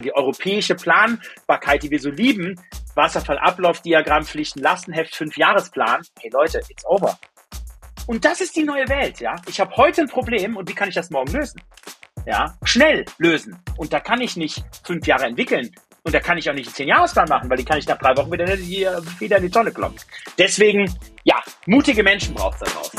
Die europäische Planbarkeit, die wir so lieben, Wasserfallablaufdiagramm, Pflichten, Lastenheft, Fünfjahresplan. Hey Leute, it's over. Und das ist die neue Welt, ja. Ich habe heute ein Problem und wie kann ich das morgen lösen? Ja, schnell lösen. Und da kann ich nicht fünf Jahre entwickeln. Und da kann ich auch nicht einen Zehn-Jahresplan machen, weil die kann ich nach drei Wochen wieder, wieder in die Tonne kloppen. Deswegen, ja, mutige Menschen braucht es da draußen.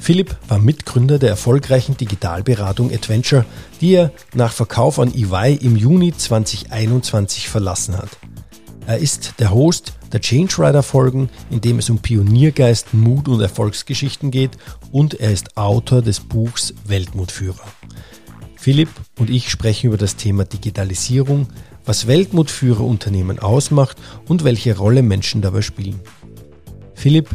Philipp war Mitgründer der erfolgreichen Digitalberatung Adventure, die er nach Verkauf an EY im Juni 2021 verlassen hat. Er ist der Host der Change Rider Folgen, in dem es um Pioniergeist, Mut und Erfolgsgeschichten geht und er ist Autor des Buchs Weltmutführer. Philipp und ich sprechen über das Thema Digitalisierung, was Weltmutführerunternehmen ausmacht und welche Rolle Menschen dabei spielen. Philipp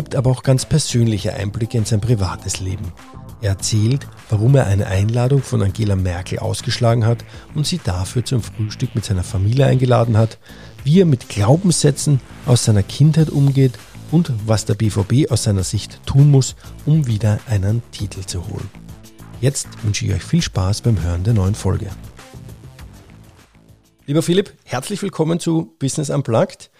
gibt aber auch ganz persönliche Einblicke in sein privates Leben. Er erzählt, warum er eine Einladung von Angela Merkel ausgeschlagen hat und sie dafür zum Frühstück mit seiner Familie eingeladen hat, wie er mit Glaubenssätzen aus seiner Kindheit umgeht und was der BVB aus seiner Sicht tun muss, um wieder einen Titel zu holen. Jetzt wünsche ich euch viel Spaß beim Hören der neuen Folge. Lieber Philipp, herzlich willkommen zu Business Unplugged.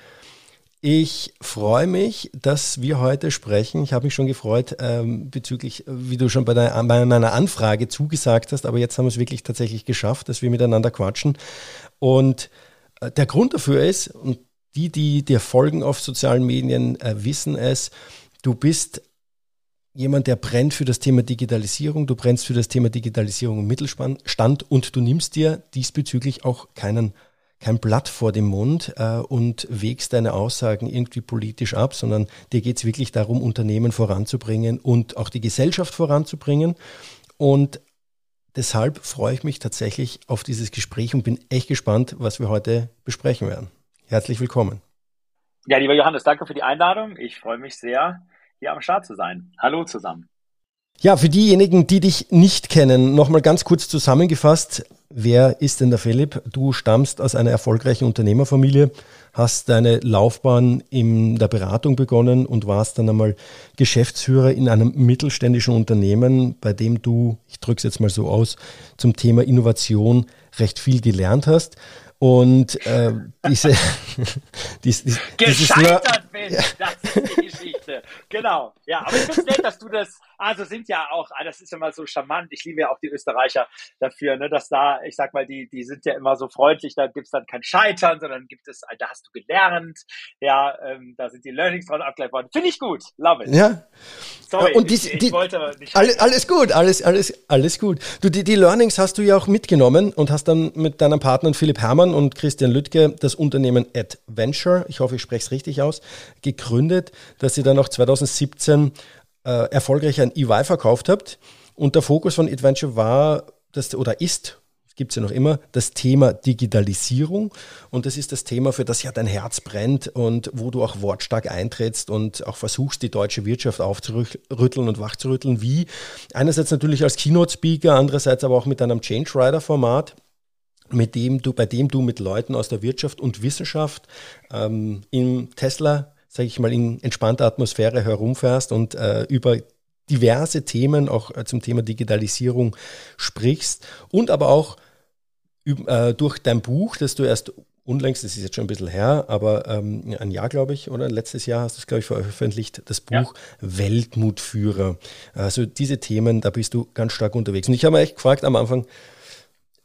Ich freue mich, dass wir heute sprechen. Ich habe mich schon gefreut ähm, bezüglich, wie du schon bei, der, bei meiner Anfrage zugesagt hast, aber jetzt haben wir es wirklich tatsächlich geschafft, dass wir miteinander quatschen. Und äh, der Grund dafür ist, und die, die dir folgen auf sozialen Medien, äh, wissen es, du bist jemand, der brennt für das Thema Digitalisierung, du brennst für das Thema Digitalisierung im Mittelstand und du nimmst dir diesbezüglich auch keinen kein Blatt vor dem Mund äh, und wägst deine Aussagen irgendwie politisch ab, sondern dir geht es wirklich darum, Unternehmen voranzubringen und auch die Gesellschaft voranzubringen. Und deshalb freue ich mich tatsächlich auf dieses Gespräch und bin echt gespannt, was wir heute besprechen werden. Herzlich willkommen. Ja, lieber Johannes, danke für die Einladung. Ich freue mich sehr, hier am Start zu sein. Hallo zusammen. Ja, für diejenigen, die dich nicht kennen, nochmal ganz kurz zusammengefasst. Wer ist denn der Philipp? Du stammst aus einer erfolgreichen Unternehmerfamilie, hast deine Laufbahn in der Beratung begonnen und warst dann einmal Geschäftsführer in einem mittelständischen Unternehmen, bei dem du, ich drücke es jetzt mal so aus, zum Thema Innovation recht viel gelernt hast. Und äh, diese, dies, dies, Gescheitert bin, ja. das ist die Geschichte. Genau. Ja, aber ich finde es nett, dass du das also sind ja auch, ah, das ist immer so charmant. Ich liebe ja auch die Österreicher dafür, ne, dass da, ich sag mal, die, die sind ja immer so freundlich, da gibt's dann kein Scheitern, sondern gibt es, da hast du gelernt, ja, ähm, da sind die Learnings dran abgeleitet worden. Finde ich gut, love it. Ja. Sorry, und ich, die, ich wollte nicht. Alles, alles gut, alles, alles, alles gut. Du, die, die Learnings hast du ja auch mitgenommen und hast dann mit deinen Partnern Philipp Herrmann und Christian Lüttke das Unternehmen Adventure, ich hoffe, ich spreche es richtig aus, gegründet, dass sie dann auch 2017 äh, erfolgreich ein EY verkauft habt. Und der Fokus von Adventure war, das, oder ist, gibt es ja noch immer, das Thema Digitalisierung. Und das ist das Thema, für das ja dein Herz brennt und wo du auch wortstark eintrittst und auch versuchst, die deutsche Wirtschaft aufzurütteln und wachzurütteln. Wie? Einerseits natürlich als Keynote-Speaker, andererseits aber auch mit einem Change Rider-Format mit dem du, bei dem du mit Leuten aus der Wirtschaft und Wissenschaft ähm, im Tesla sage ich mal, in entspannter Atmosphäre herumfährst und äh, über diverse Themen, auch äh, zum Thema Digitalisierung sprichst und aber auch äh, durch dein Buch, das du erst unlängst, das ist jetzt schon ein bisschen her, aber ähm, ein Jahr, glaube ich, oder letztes Jahr hast du es, glaube ich, veröffentlicht, das Buch ja. Weltmutführer. Also diese Themen, da bist du ganz stark unterwegs. Und ich habe mich echt gefragt am Anfang,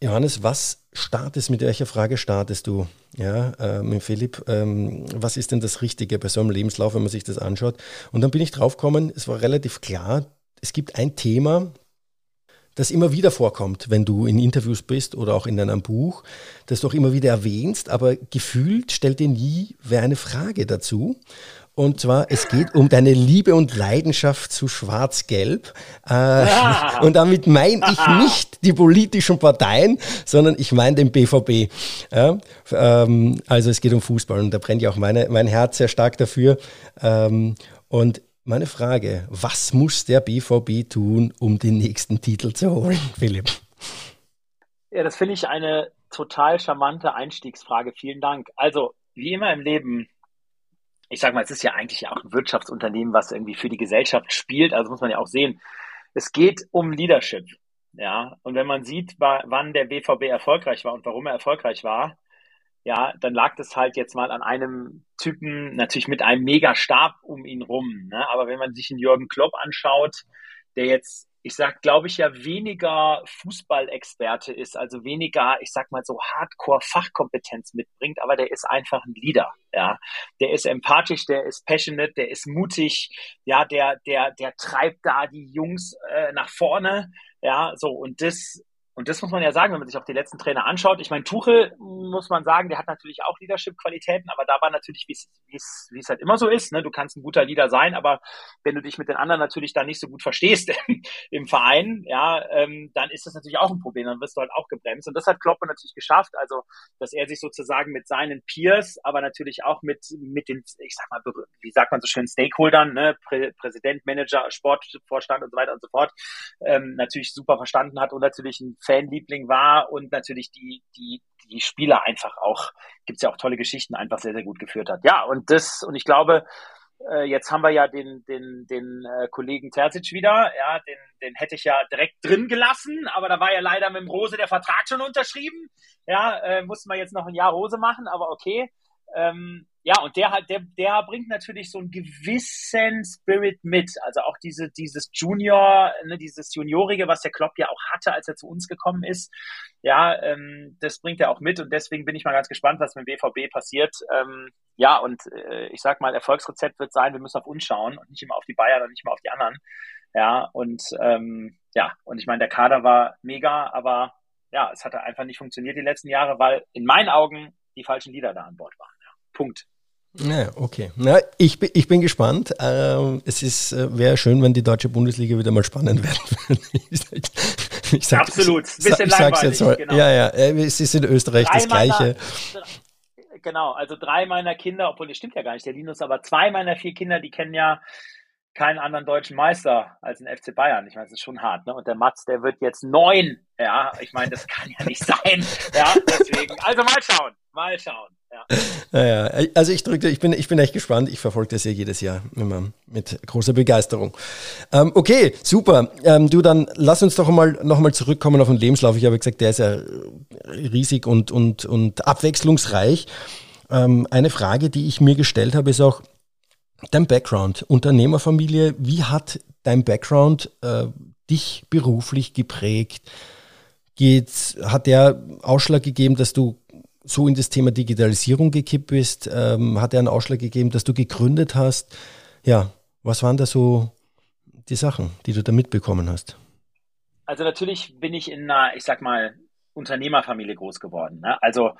Johannes, was startest, mit welcher Frage startest du? Ja, äh, mit Philipp, ähm, was ist denn das Richtige bei so einem Lebenslauf, wenn man sich das anschaut? Und dann bin ich draufgekommen, es war relativ klar, es gibt ein Thema, das immer wieder vorkommt, wenn du in Interviews bist oder auch in einem Buch, das du auch immer wieder erwähnst, aber gefühlt stellt dir nie wer eine Frage dazu. Und zwar, es geht um deine Liebe und Leidenschaft zu Schwarz-Gelb. Äh, ja. Und damit meine ich nicht die politischen Parteien, sondern ich meine den BVB. Ja, ähm, also es geht um Fußball und da brennt ja auch meine, mein Herz sehr stark dafür. Ähm, und meine Frage, was muss der BVB tun, um den nächsten Titel zu holen, Philipp? Ja, das finde ich eine total charmante Einstiegsfrage. Vielen Dank. Also, wie immer im Leben, ich sage mal, es ist ja eigentlich auch ein Wirtschaftsunternehmen, was irgendwie für die Gesellschaft spielt. Also muss man ja auch sehen, es geht um Leadership. Ja, und wenn man sieht, wann der BVB erfolgreich war und warum er erfolgreich war, ja, dann lag das halt jetzt mal an einem Typen, natürlich mit einem Megastab um ihn rum. Ne? Aber wenn man sich einen Jürgen Klopp anschaut, der jetzt ich sag, glaube ich, ja weniger Fußballexperte ist, also weniger, ich sag mal so Hardcore-Fachkompetenz mitbringt, aber der ist einfach ein Leader, ja. Der ist empathisch, der ist passionate, der ist mutig, ja, der, der, der treibt da die Jungs äh, nach vorne, ja, so und das und das muss man ja sagen, wenn man sich auch die letzten Trainer anschaut. Ich meine, Tuchel muss man sagen, der hat natürlich auch Leadership-Qualitäten, aber da war natürlich, wie es halt immer so ist, ne? du kannst ein guter Leader sein, aber wenn du dich mit den anderen natürlich da nicht so gut verstehst im Verein, ja, ähm, dann ist das natürlich auch ein Problem, dann wirst du halt auch gebremst. Und das hat Klopp natürlich geschafft, also dass er sich sozusagen mit seinen Peers, aber natürlich auch mit, mit den, ich sag mal, wie sagt man so schön, Stakeholdern, ne? Prä Präsident, Manager, Sportvorstand und so weiter und so fort, ähm, natürlich super verstanden hat und natürlich ein Fanliebling war und natürlich die, die, die Spieler einfach auch, gibt's ja auch tolle Geschichten, einfach sehr, sehr gut geführt hat. Ja, und das, und ich glaube, äh, jetzt haben wir ja den, den, den äh, Kollegen Terzic wieder, ja, den, den hätte ich ja direkt drin gelassen, aber da war ja leider mit dem Rose der Vertrag schon unterschrieben. Ja, äh, mussten wir jetzt noch ein Jahr Rose machen, aber okay. Ähm, ja, und der hat, der, der bringt natürlich so einen gewissen Spirit mit. Also auch diese, dieses Junior, ne, dieses Juniorige, was der Klopp ja auch hatte, als er zu uns gekommen ist. Ja, ähm, das bringt er auch mit und deswegen bin ich mal ganz gespannt, was mit dem BVB passiert. Ähm, ja, und äh, ich sag mal, Erfolgsrezept wird sein, wir müssen auf uns schauen und nicht immer auf die Bayern und nicht immer auf die anderen. Ja, und ähm, ja, und ich meine, der Kader war mega, aber ja, es hat einfach nicht funktioniert die letzten Jahre, weil in meinen Augen die falschen Lieder da an Bord waren. Punkt. Ja, okay. Na, ich, bin, ich bin gespannt. Ähm, es ist, äh, wäre schön, wenn die deutsche Bundesliga wieder mal spannend werden würde. ich sag, Absolut. Ein bisschen ich, sag's jetzt mal. Genau. Ja, ja. Äh, es ist in Österreich drei das Gleiche. Meiner, genau. Also drei meiner Kinder, obwohl das stimmt ja gar nicht, der Linus, aber zwei meiner vier Kinder, die kennen ja keinen anderen deutschen Meister als den FC Bayern. Ich meine, das ist schon hart, ne? Und der Mats, der wird jetzt neun. Ja, ich meine, das kann ja nicht sein. Ja, deswegen. Also mal schauen. Mal schauen. Ja. Naja, also ich drücke, ich bin, ich bin echt gespannt. Ich verfolge das ja jedes Jahr immer mit großer Begeisterung. Ähm, okay, super. Ähm, du, dann lass uns doch mal nochmal zurückkommen auf den Lebenslauf. Ich habe gesagt, der ist ja riesig und, und, und abwechslungsreich. Ähm, eine Frage, die ich mir gestellt habe, ist auch dein Background, Unternehmerfamilie. Wie hat dein Background äh, dich beruflich geprägt? Geht, hat der Ausschlag gegeben, dass du so in das Thema Digitalisierung gekippt bist? Ähm, hat er einen Ausschlag gegeben, dass du gegründet hast? Ja, was waren da so die Sachen, die du da mitbekommen hast? Also natürlich bin ich in einer, ich sag mal, Unternehmerfamilie groß geworden. Ne? Also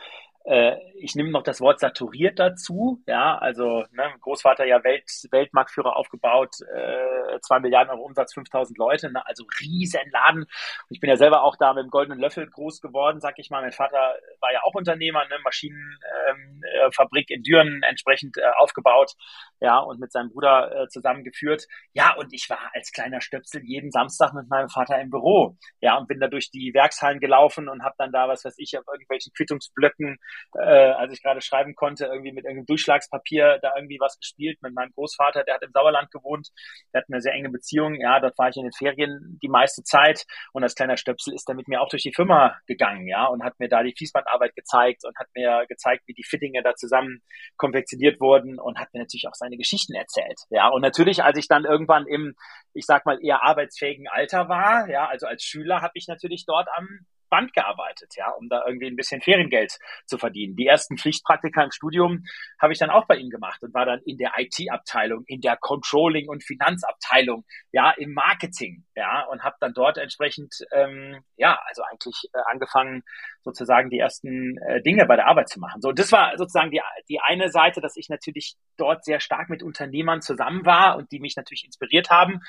ich nehme noch das Wort saturiert dazu. Ja, also ne, Großvater ja Welt, Weltmarktführer aufgebaut, äh, 2 Milliarden Euro Umsatz, 5000 Leute, ne, also riesen Laden. Und ich bin ja selber auch da mit dem goldenen Löffel groß geworden, sag ich mal. Mein Vater war ja auch Unternehmer, ne, Maschinenfabrik ähm, äh, in Düren entsprechend äh, aufgebaut, ja, und mit seinem Bruder äh, zusammengeführt. Ja, und ich war als kleiner Stöpsel jeden Samstag mit meinem Vater im Büro, ja, und bin da durch die Werkshallen gelaufen und habe dann da, was weiß ich, auf irgendwelchen Quittungsblöcken äh, als ich gerade schreiben konnte, irgendwie mit irgendeinem Durchschlagspapier da irgendwie was gespielt mit meinem Großvater, der hat im Sauerland gewohnt, der hat eine sehr enge Beziehung, ja, dort war ich in den Ferien die meiste Zeit. Und als kleiner Stöpsel ist er mit mir auch durch die Firma gegangen, ja, und hat mir da die Fließbandarbeit gezeigt und hat mir gezeigt, wie die Fittinge da zusammen konfektioniert wurden und hat mir natürlich auch seine Geschichten erzählt, ja, und natürlich, als ich dann irgendwann im, ich sag mal, eher arbeitsfähigen Alter war, ja, also als Schüler habe ich natürlich dort am Band gearbeitet, ja, um da irgendwie ein bisschen Feriengeld zu verdienen. Die ersten Pflichtpraktika im Studium habe ich dann auch bei ihm gemacht und war dann in der IT-Abteilung, in der Controlling- und Finanzabteilung, ja, im Marketing, ja, und habe dann dort entsprechend, ähm, ja, also eigentlich äh, angefangen, sozusagen die ersten äh, Dinge bei der Arbeit zu machen. So, das war sozusagen die, die eine Seite, dass ich natürlich dort sehr stark mit Unternehmern zusammen war und die mich natürlich inspiriert haben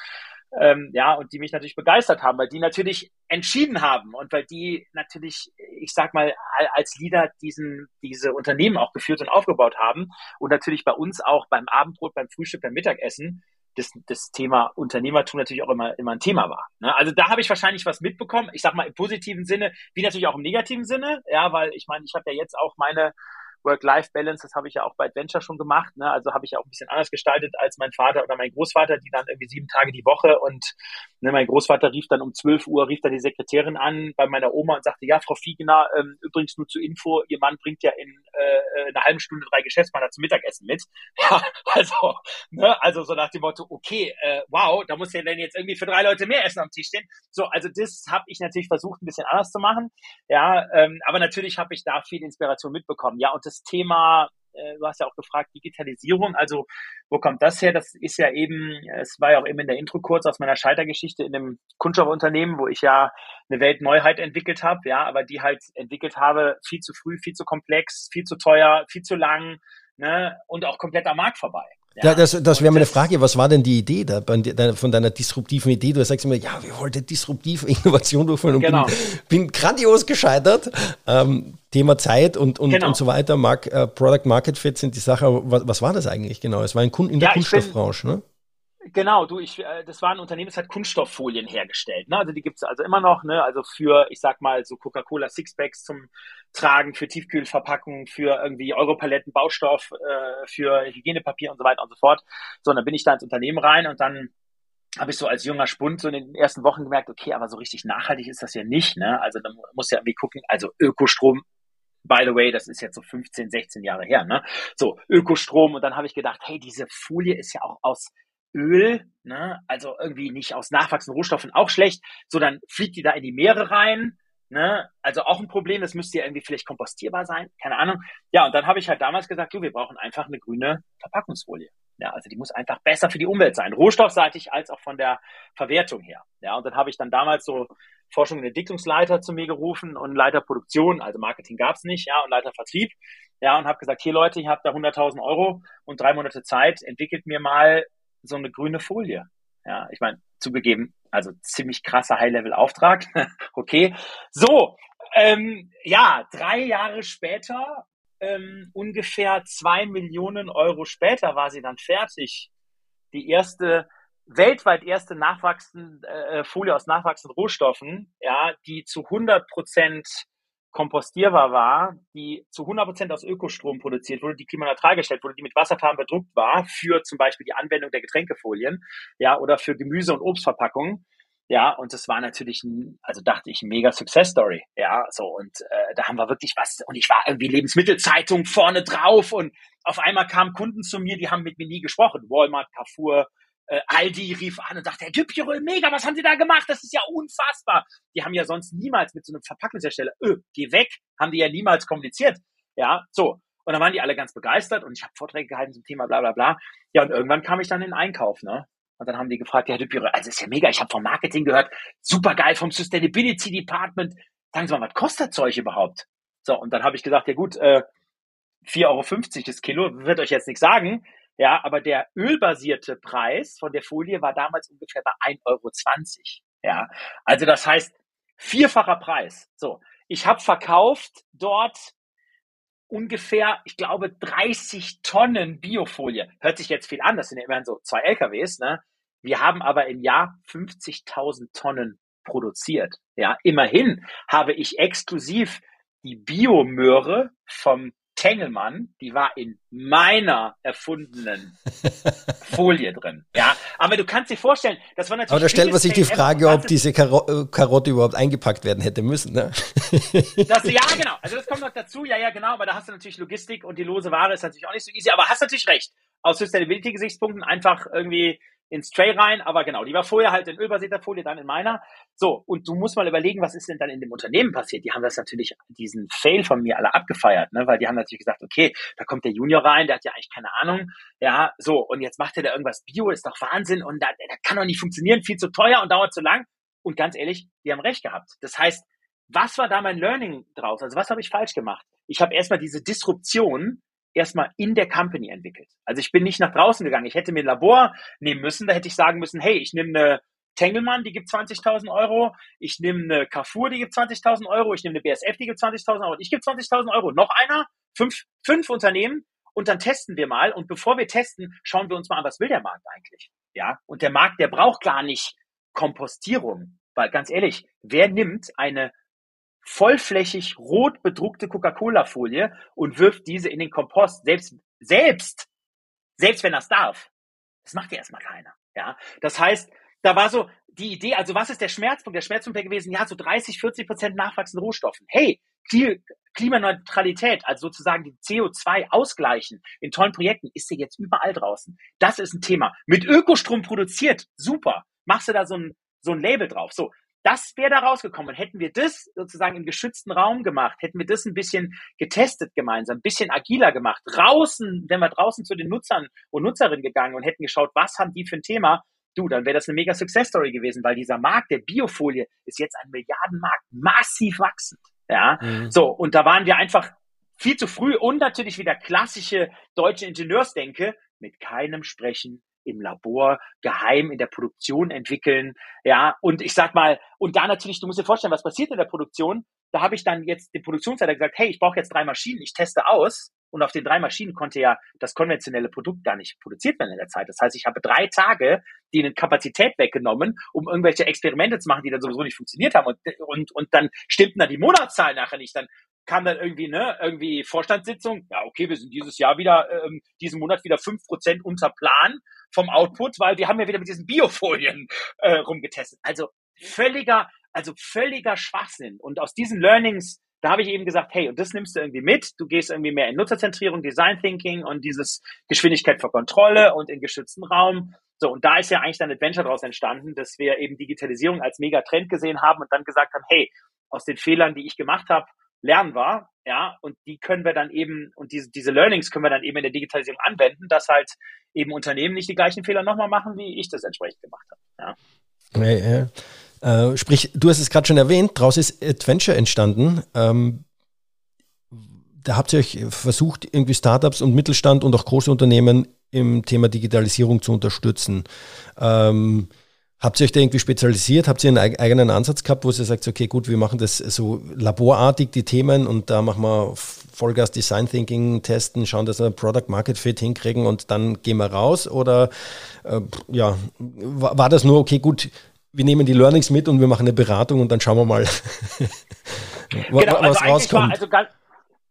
ähm, ja, und die mich natürlich begeistert haben, weil die natürlich entschieden haben und weil die natürlich, ich sag mal, als Leader diesen, diese Unternehmen auch geführt und aufgebaut haben und natürlich bei uns auch beim Abendbrot, beim Frühstück, beim Mittagessen das, das Thema Unternehmertum natürlich auch immer, immer ein Thema war. Ne? Also da habe ich wahrscheinlich was mitbekommen, ich sag mal im positiven Sinne, wie natürlich auch im negativen Sinne, ja, weil ich meine, ich habe ja jetzt auch meine Work-Life-Balance, das habe ich ja auch bei Adventure schon gemacht. Ne? Also habe ich ja auch ein bisschen anders gestaltet als mein Vater oder mein Großvater, die dann irgendwie sieben Tage die Woche und ne, mein Großvater rief dann um 12 Uhr, rief dann die Sekretärin an bei meiner Oma und sagte, ja, Frau Fiegener, ähm, übrigens nur zur Info, Ihr Mann bringt ja in äh, einer halben Stunde drei Geschäftspartner zum Mittagessen mit. Also, ne, also so nach dem Motto, okay, äh, wow, da muss ja dann jetzt irgendwie für drei Leute mehr Essen am Tisch stehen. So, also das habe ich natürlich versucht, ein bisschen anders zu machen. Ja, ähm, aber natürlich habe ich da viel Inspiration mitbekommen. Ja, und das Thema, äh, du hast ja auch gefragt, Digitalisierung, also wo kommt das her? Das ist ja eben, es war ja auch eben in der Intro kurz aus meiner Scheitergeschichte in einem Kunststoffunternehmen, wo ich ja eine Weltneuheit entwickelt habe, ja, aber die halt entwickelt habe, viel zu früh, viel zu komplex, viel zu teuer, viel zu lang, ne, und auch komplett am Markt vorbei. Ja, das, das wäre meine Frage. Was war denn die Idee da von deiner disruptiven Idee? Du sagst immer, ja, wir wollten disruptive Innovation durchführen und genau. bin, bin grandios gescheitert. Ähm, Thema Zeit und, und, genau. und so weiter, Mark, uh, Product Market Fit sind die Sache. Was, was war das eigentlich genau? Es war ein Kunde in der ja, Kunststoffbranche, ne? Genau, du, ich, äh, das war ein Unternehmen, das hat Kunststofffolien hergestellt. Ne? Also die gibt's also immer noch, ne? Also für, ich sag mal, so Coca-Cola Sixpacks zum Tragen, für Tiefkühlverpackungen, für irgendwie Europaletten, Baustoff, äh, für Hygienepapier und so weiter und so fort. So, und dann bin ich da ins Unternehmen rein und dann habe ich so als junger Spund so in den ersten Wochen gemerkt, okay, aber so richtig nachhaltig ist das ja nicht. Ne? Also dann muss ja irgendwie gucken, also Ökostrom by the way, das ist jetzt so 15, 16 Jahre her, ne? So, Ökostrom. Und dann habe ich gedacht, hey, diese Folie ist ja auch aus Öl, ne? also irgendwie nicht aus nachwachsenden Rohstoffen auch schlecht, so dann fliegt die da in die Meere rein, ne? also auch ein Problem, das müsste ja irgendwie vielleicht kompostierbar sein, keine Ahnung. Ja, und dann habe ich halt damals gesagt, du, wir brauchen einfach eine grüne Verpackungsfolie. Ja, also die muss einfach besser für die Umwelt sein, rohstoffseitig als auch von der Verwertung her. Ja, und dann habe ich dann damals so Forschung und Entwicklungsleiter zu mir gerufen und Leiter Produktion, also Marketing gab's nicht, ja, und Leiter Vertrieb. Ja, und habe gesagt, hier Leute, ich habe da 100.000 Euro und drei Monate Zeit, entwickelt mir mal so eine grüne Folie. Ja, ich meine, zugegeben, also ziemlich krasser High-Level-Auftrag. okay. So, ähm, ja, drei Jahre später, ähm, ungefähr zwei Millionen Euro später war sie dann fertig. Die erste, weltweit erste nachwachsende äh, Folie aus nachwachsenden Rohstoffen, ja, die zu 100 Prozent kompostierbar war, die zu 100% aus Ökostrom produziert wurde, die klimaneutral gestellt wurde, die mit Wasserfarben bedruckt war für zum Beispiel die Anwendung der Getränkefolien, ja, oder für Gemüse- und Obstverpackungen. Ja, und das war natürlich, also dachte ich, mega Success Story. Ja, so, und äh, da haben wir wirklich was. Und ich war irgendwie Lebensmittelzeitung vorne drauf und auf einmal kamen Kunden zu mir, die haben mit mir nie gesprochen. Walmart, Carrefour, äh, Aldi rief an und sagte, Herr Düppjerö, mega, was haben Sie da gemacht? Das ist ja unfassbar. Die haben ja sonst niemals mit so einem Verpackungshersteller, öh, geh weg, haben die ja niemals kommuniziert. Ja, so. Und dann waren die alle ganz begeistert und ich habe Vorträge gehalten zum Thema bla bla bla. Ja, und irgendwann kam ich dann in den Einkauf, ne? Und dann haben die gefragt, ja, Düppjerö, also ist ja mega, ich habe vom Marketing gehört, super geil vom Sustainability Department. Sagen Sie mal, was kostet Zeug überhaupt? So, und dann habe ich gesagt, ja gut, äh, 4,50 Euro das Kilo, wird euch jetzt nichts sagen. Ja, aber der ölbasierte Preis von der Folie war damals ungefähr bei 1,20 Euro. Ja, also das heißt vierfacher Preis. So, ich habe verkauft dort ungefähr, ich glaube, 30 Tonnen Biofolie. Hört sich jetzt viel an, das sind ja immerhin so zwei LKWs, ne? Wir haben aber im Jahr 50.000 Tonnen produziert. Ja, immerhin habe ich exklusiv die Biomöhre vom Tengelmann, die war in meiner erfundenen Folie drin. Ja, aber du kannst dir vorstellen, das war natürlich. Aber da stellt man sich die Frage, ob diese Karo äh, Karotte überhaupt eingepackt werden hätte müssen. Ne? Das, ja, genau. Also das kommt noch dazu. Ja, ja, genau. Aber da hast du natürlich Logistik und die lose Ware ist natürlich auch nicht so easy. Aber hast natürlich recht. Aus Sustainability-Gesichtspunkten einfach irgendwie ins Tray rein, aber genau, die war vorher halt in ölbasierter Folie, dann in meiner. So, und du musst mal überlegen, was ist denn dann in dem Unternehmen passiert? Die haben das natürlich, diesen Fail von mir alle abgefeiert, ne? weil die haben natürlich gesagt, okay, da kommt der Junior rein, der hat ja eigentlich keine Ahnung, ja, so, und jetzt macht er da irgendwas Bio, ist doch Wahnsinn und da, da kann doch nicht funktionieren, viel zu teuer und dauert zu lang. Und ganz ehrlich, die haben recht gehabt. Das heißt, was war da mein Learning draus? Also was habe ich falsch gemacht? Ich habe erstmal diese Disruption erstmal in der Company entwickelt. Also ich bin nicht nach draußen gegangen. Ich hätte mir ein Labor nehmen müssen. Da hätte ich sagen müssen, hey, ich nehme eine Tengelmann, die gibt 20.000 Euro. Ich nehme eine Carrefour, die gibt 20.000 Euro. Ich nehme eine BSF, die gibt 20.000 Euro. Ich gebe 20.000 Euro. Noch einer, fünf, fünf Unternehmen. Und dann testen wir mal. Und bevor wir testen, schauen wir uns mal an, was will der Markt eigentlich? Ja. Und der Markt, der braucht gar nicht Kompostierung. Weil ganz ehrlich, wer nimmt eine vollflächig rot bedruckte Coca-Cola-Folie und wirft diese in den Kompost. Selbst, selbst, selbst wenn das darf. Das macht ja erstmal keiner. Ja, das heißt, da war so die Idee, also was ist der Schmerzpunkt? Der Schmerzpunkt wäre gewesen, ja, so 30, 40 Prozent nachwachsende Rohstoffen. Hey, Klimaneutralität, also sozusagen die CO2 ausgleichen in tollen Projekten, ist ja jetzt überall draußen. Das ist ein Thema. Mit Ökostrom produziert, super. Machst du da so ein, so ein Label drauf. So, das wäre da rausgekommen. Hätten wir das sozusagen im geschützten Raum gemacht, hätten wir das ein bisschen getestet gemeinsam, ein bisschen agiler gemacht, draußen, wenn wir draußen zu den Nutzern und Nutzerinnen gegangen und hätten geschaut, was haben die für ein Thema, du, dann wäre das eine mega Success Story gewesen, weil dieser Markt der Biofolie ist jetzt ein Milliardenmarkt, massiv wachsend. Ja, mhm. so, und da waren wir einfach viel zu früh und natürlich wieder klassische deutsche Ingenieursdenke mit keinem Sprechen, im Labor geheim in der Produktion entwickeln. Ja, und ich sag mal, und da natürlich, du musst dir vorstellen, was passiert in der Produktion. Da habe ich dann jetzt den Produktionsleiter gesagt, hey, ich brauche jetzt drei Maschinen, ich teste aus. Und auf den drei Maschinen konnte ja das konventionelle Produkt gar nicht produziert werden in der Zeit. Das heißt, ich habe drei Tage denen Kapazität weggenommen, um irgendwelche Experimente zu machen, die dann sowieso nicht funktioniert haben. Und, und, und dann stimmten dann die Monatszahlen nachher nicht. Dann kam dann irgendwie, ne, irgendwie Vorstandssitzung. Ja, okay, wir sind dieses Jahr wieder, ähm, diesen Monat wieder fünf Prozent unter Plan vom Output, weil wir haben ja wieder mit diesen Biofolien äh, rumgetestet. Also völliger, also völliger Schwachsinn. Und aus diesen Learnings, da habe ich eben gesagt, hey, und das nimmst du irgendwie mit. Du gehst irgendwie mehr in Nutzerzentrierung, Design Thinking und dieses Geschwindigkeit für Kontrolle und in geschützten Raum. So, und da ist ja eigentlich dann Adventure daraus entstanden, dass wir eben Digitalisierung als Megatrend gesehen haben und dann gesagt haben, hey, aus den Fehlern, die ich gemacht habe, lernen wir, ja, und die können wir dann eben, und diese, diese Learnings können wir dann eben in der Digitalisierung anwenden, dass halt eben Unternehmen nicht die gleichen Fehler nochmal machen, wie ich das entsprechend gemacht habe. Ja. ja, ja. Äh, sprich, du hast es gerade schon erwähnt, daraus ist Adventure entstanden. Ähm, da habt ihr euch versucht, irgendwie Startups und Mittelstand und auch große Unternehmen im Thema Digitalisierung zu unterstützen. Ähm, Habt ihr euch da irgendwie spezialisiert? Habt ihr einen eigenen Ansatz gehabt, wo ihr sagt, okay, gut, wir machen das so laborartig, die Themen, und da machen wir Vollgas Design Thinking, testen, schauen, dass wir Product Market Fit hinkriegen und dann gehen wir raus? Oder äh, ja, war, war das nur, okay, gut, wir nehmen die Learnings mit und wir machen eine Beratung und dann schauen wir mal, genau, was also rauskommt? Also ganz,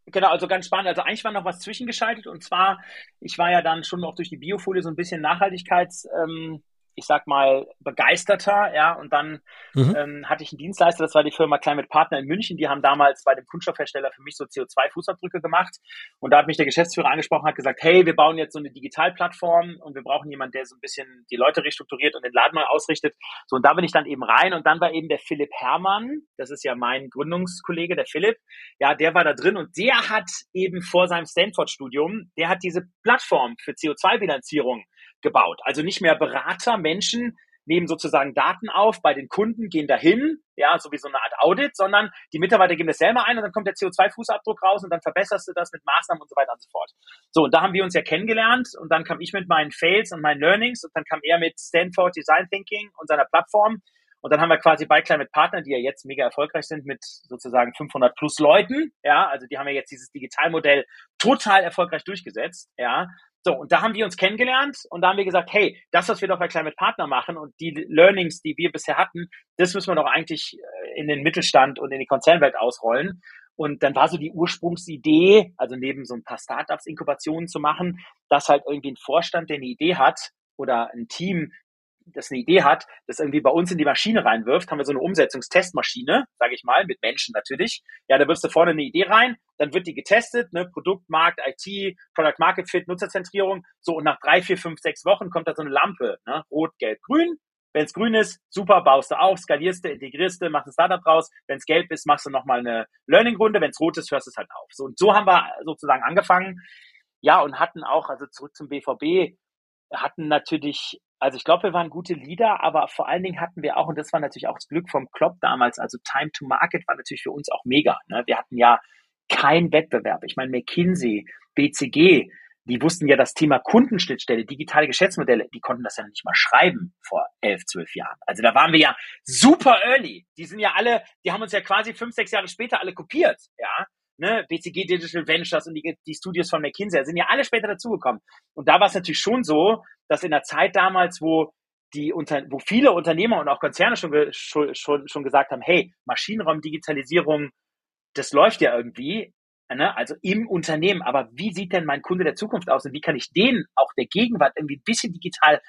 Genau, also ganz spannend. Also eigentlich war noch was zwischengeschaltet und zwar, ich war ja dann schon auch durch die Biofolie so ein bisschen Nachhaltigkeits, ähm, ich sag mal, begeisterter, ja, und dann mhm. ähm, hatte ich einen Dienstleister, das war die Firma Climate Partner in München, die haben damals bei dem Kunststoffhersteller für mich so CO2-Fußabdrücke gemacht und da hat mich der Geschäftsführer angesprochen, hat gesagt, hey, wir bauen jetzt so eine Digitalplattform und wir brauchen jemanden, der so ein bisschen die Leute restrukturiert und den Laden mal ausrichtet. So, und da bin ich dann eben rein und dann war eben der Philipp Herrmann, das ist ja mein Gründungskollege, der Philipp, ja, der war da drin und der hat eben vor seinem Stanford-Studium, der hat diese Plattform für CO2-Bilanzierung gebaut. Also nicht mehr Berater, Menschen nehmen sozusagen Daten auf bei den Kunden, gehen dahin, ja, so wie so eine Art Audit, sondern die Mitarbeiter geben das selber ein und dann kommt der CO2-Fußabdruck raus und dann verbesserst du das mit Maßnahmen und so weiter und so fort. So, und da haben wir uns ja kennengelernt und dann kam ich mit meinen Fails und meinen Learnings und dann kam er mit Stanford Design Thinking und seiner Plattform und dann haben wir quasi bei Climate Partner, die ja jetzt mega erfolgreich sind mit sozusagen 500 plus Leuten, ja, also die haben ja jetzt dieses Digitalmodell total erfolgreich durchgesetzt, ja, so, und da haben wir uns kennengelernt und da haben wir gesagt, hey, das, was wir doch bei Climate Partner machen und die Learnings, die wir bisher hatten, das müssen wir doch eigentlich äh, in den Mittelstand und in die Konzernwelt ausrollen. Und dann war so die Ursprungsidee, also neben so ein paar Startups Inkubationen zu machen, dass halt irgendwie ein Vorstand, der eine Idee hat oder ein Team, das eine Idee hat, das irgendwie bei uns in die Maschine reinwirft, haben wir so eine Umsetzungstestmaschine, sage ich mal, mit Menschen natürlich. Ja, da wirfst du vorne eine Idee rein dann wird die getestet, ne, Produkt, Markt, IT, Product Market Fit, Nutzerzentrierung, so und nach drei, vier, fünf, sechs Wochen kommt da so eine Lampe, ne, rot, gelb, grün. Wenn es grün ist, super, baust du auf, skalierst du, integrierst du, machst ein Startup draus. Wenn es gelb ist, machst du nochmal eine Learning-Runde. Wenn es rot ist, hörst du es halt auf. So, und so haben wir sozusagen angefangen. Ja, und hatten auch, also zurück zum BVB, hatten natürlich, also ich glaube, wir waren gute Leader, aber vor allen Dingen hatten wir auch, und das war natürlich auch das Glück vom Klopp damals, also Time to Market war natürlich für uns auch mega. Ne? Wir hatten ja keinen Wettbewerb. Ich meine, McKinsey, BCG, die wussten ja das Thema Kundenschnittstelle, digitale Geschäftsmodelle, die konnten das ja nicht mal schreiben vor elf, zwölf Jahren. Also da waren wir ja super early. Die sind ja alle, die haben uns ja quasi fünf, sechs Jahre später alle kopiert, ja. Ne, BCG Digital Ventures und die, die Studios von McKinsey sind ja alle später dazugekommen. Und da war es natürlich schon so, dass in der Zeit damals, wo die unter, wo viele Unternehmer und auch Konzerne schon, schon, schon, schon gesagt haben, hey, Maschinenraumdigitalisierung, das läuft ja irgendwie, ne? also im Unternehmen. Aber wie sieht denn mein Kunde der Zukunft aus und wie kann ich den auch der Gegenwart irgendwie ein bisschen digital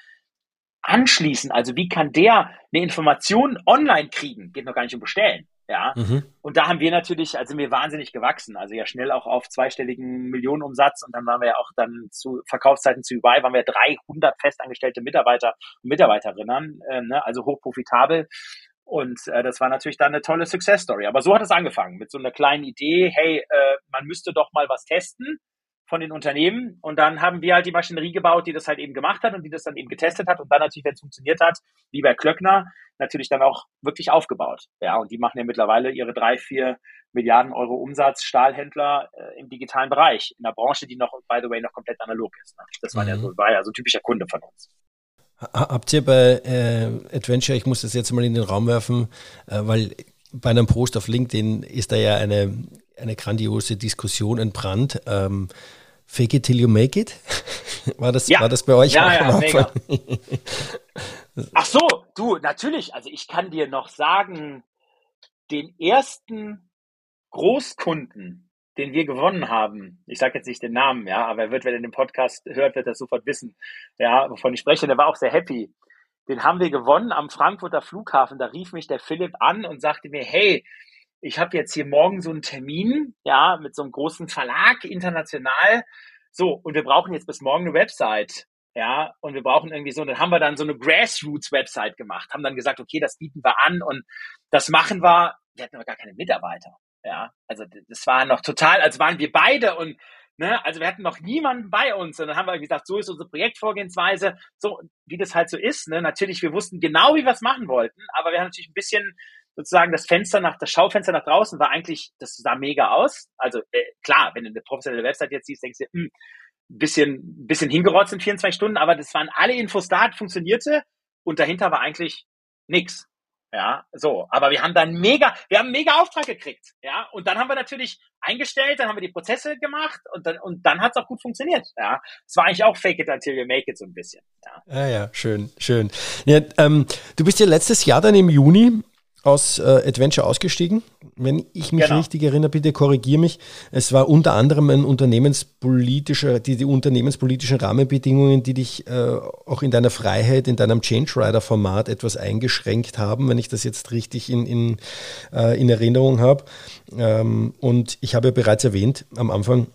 anschließen? Also wie kann der eine Information online kriegen? Geht noch gar nicht um Bestellen. Ja. Mhm. Und da haben wir natürlich, also mir wahnsinnig gewachsen. Also ja schnell auch auf zweistelligen Millionenumsatz und dann waren wir ja auch dann zu Verkaufszeiten zu UI, waren wir 300 festangestellte Mitarbeiter und Mitarbeiterinnen, äh, ne? also hochprofitabel. Und äh, das war natürlich dann eine tolle Success Story. Aber so hat es angefangen mit so einer kleinen Idee, hey, äh, man müsste doch mal was testen von den Unternehmen. Und dann haben wir halt die Maschinerie gebaut, die das halt eben gemacht hat und die das dann eben getestet hat und dann natürlich, wenn es funktioniert hat, wie bei Klöckner, natürlich dann auch wirklich aufgebaut. Ja, und die machen ja mittlerweile ihre drei, vier Milliarden Euro Umsatz, Stahlhändler äh, im digitalen Bereich, in einer Branche, die noch, by the way, noch komplett analog ist. Ne? Das war mhm. ja so, war ja so ein typischer Kunde von uns. Habt ihr bei äh, Adventure, ich muss das jetzt mal in den Raum werfen, äh, weil bei einem Post auf LinkedIn ist da ja eine, eine grandiose Diskussion entbrannt. Ähm, Fake it till you make it? War das, ja. war das bei euch ja, auch ja, mega. Ach so, du, natürlich. Also ich kann dir noch sagen, den ersten Großkunden, den wir gewonnen haben, ich sage jetzt nicht den Namen, ja, aber er wird, wenn er den Podcast hört, wird er sofort wissen, ja, wovon ich spreche. Der war auch sehr happy. Den haben wir gewonnen am Frankfurter Flughafen. Da rief mich der Philipp an und sagte mir, hey, ich habe jetzt hier morgen so einen Termin, ja, mit so einem großen Verlag international. So, und wir brauchen jetzt bis morgen eine Website. Ja, und wir brauchen irgendwie so, dann haben wir dann so eine Grassroots-Website gemacht, haben dann gesagt, okay, das bieten wir an und das machen wir. Wir hatten aber gar keine Mitarbeiter. Ja, also das war noch total, als waren wir beide und Ne, also wir hatten noch niemanden bei uns und dann haben wir gesagt, so ist unsere Projektvorgehensweise, so wie das halt so ist. Ne? Natürlich, wir wussten genau, wie wir es machen wollten, aber wir haben natürlich ein bisschen sozusagen das Fenster nach, das Schaufenster nach draußen war eigentlich, das sah mega aus. Also äh, klar, wenn du eine professionelle Website jetzt siehst, denkst du, mh, hm, bisschen, bisschen hingerotzt in 24 Stunden, aber das waren alle Infos da, funktionierte und dahinter war eigentlich nichts. Ja, so. Aber wir haben dann mega, wir haben mega Auftrag gekriegt. Ja, und dann haben wir natürlich eingestellt, dann haben wir die Prozesse gemacht und dann, und dann hat es auch gut funktioniert. Ja, es war eigentlich auch fake it until you make it so ein bisschen. Ja, ja, ja schön, schön. Ja, ähm, du bist ja letztes Jahr dann im Juni aus äh, Adventure ausgestiegen. Wenn ich mich genau. richtig erinnere, bitte korrigiere mich. Es war unter anderem ein unternehmenspolitischer, die, die unternehmenspolitischen Rahmenbedingungen, die dich äh, auch in deiner Freiheit, in deinem Change Rider Format etwas eingeschränkt haben, wenn ich das jetzt richtig in, in, äh, in Erinnerung habe. Ähm, und ich habe ja bereits erwähnt am Anfang,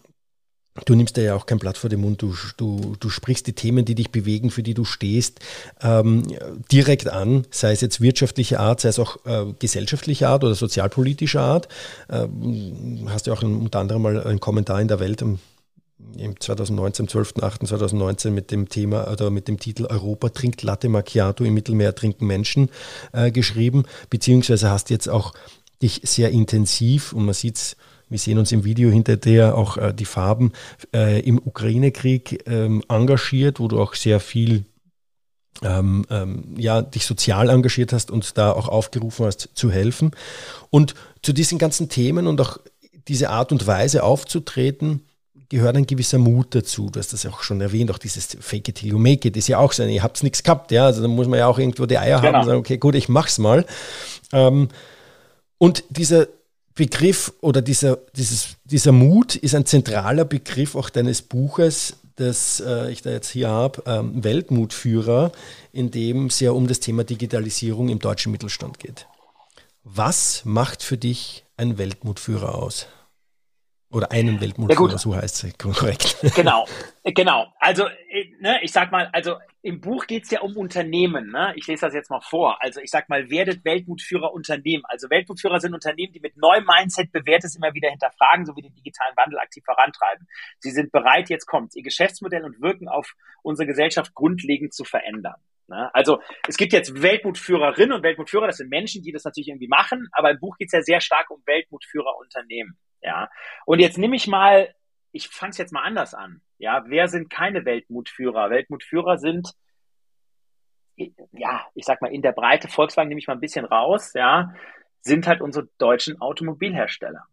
Du nimmst ja auch kein Blatt vor den Mund, du, du, du sprichst die Themen, die dich bewegen, für die du stehst, ähm, direkt an, sei es jetzt wirtschaftliche Art, sei es auch äh, gesellschaftliche Art oder sozialpolitische Art. Ähm, hast ja auch ein, unter anderem mal einen Kommentar in der Welt im, im 2019, 12.08.2019 mit dem Thema oder mit dem Titel Europa trinkt Latte Macchiato, im Mittelmeer trinken Menschen äh, geschrieben, beziehungsweise hast jetzt auch dich sehr intensiv, und man sieht es wir sehen uns im Video hinter dir auch äh, die Farben äh, im Ukraine-Krieg ähm, engagiert, wo du auch sehr viel ähm, ähm, ja, dich sozial engagiert hast und da auch aufgerufen hast zu helfen. Und zu diesen ganzen Themen und auch diese Art und Weise aufzutreten, gehört ein gewisser Mut dazu. Du hast das ja auch schon erwähnt, auch dieses Fake it till you make it ist ja auch so, ihr habt nichts gehabt, ja, also da muss man ja auch irgendwo die Eier genau. haben und sagen, okay, gut, ich mach's mal. Ähm, und dieser Begriff oder dieser, dieses, dieser Mut ist ein zentraler Begriff auch deines Buches, das äh, ich da jetzt hier habe, ähm, Weltmutführer, in dem es ja um das Thema Digitalisierung im deutschen Mittelstand geht. Was macht für dich ein Weltmutführer aus? Oder einen Weltmutführer, ja, so heißt es korrekt. Genau, genau. Also, äh, ne, ich sag mal, also im Buch geht es ja um Unternehmen. Ne? Ich lese das jetzt mal vor. Also ich sag mal, werdet Weltmutführer Unternehmen. Also Weltmutführer sind Unternehmen, die mit neuem Mindset bewährtes immer wieder hinterfragen, sowie den digitalen Wandel aktiv vorantreiben. Sie sind bereit, jetzt kommt, ihr Geschäftsmodell und Wirken auf unsere Gesellschaft grundlegend zu verändern. Ne? Also es gibt jetzt Weltmutführerinnen und Weltmutführer, das sind Menschen, die das natürlich irgendwie machen, aber im Buch geht es ja sehr stark um Weltmutführer Unternehmen. Ja. Und jetzt nehme ich mal, ich fange es jetzt mal anders an. Ja, wer sind keine Weltmutführer? Weltmutführer sind, ja, ich sag mal, in der Breite, Volkswagen nehme ich mal ein bisschen raus, ja, sind halt unsere deutschen Automobilhersteller.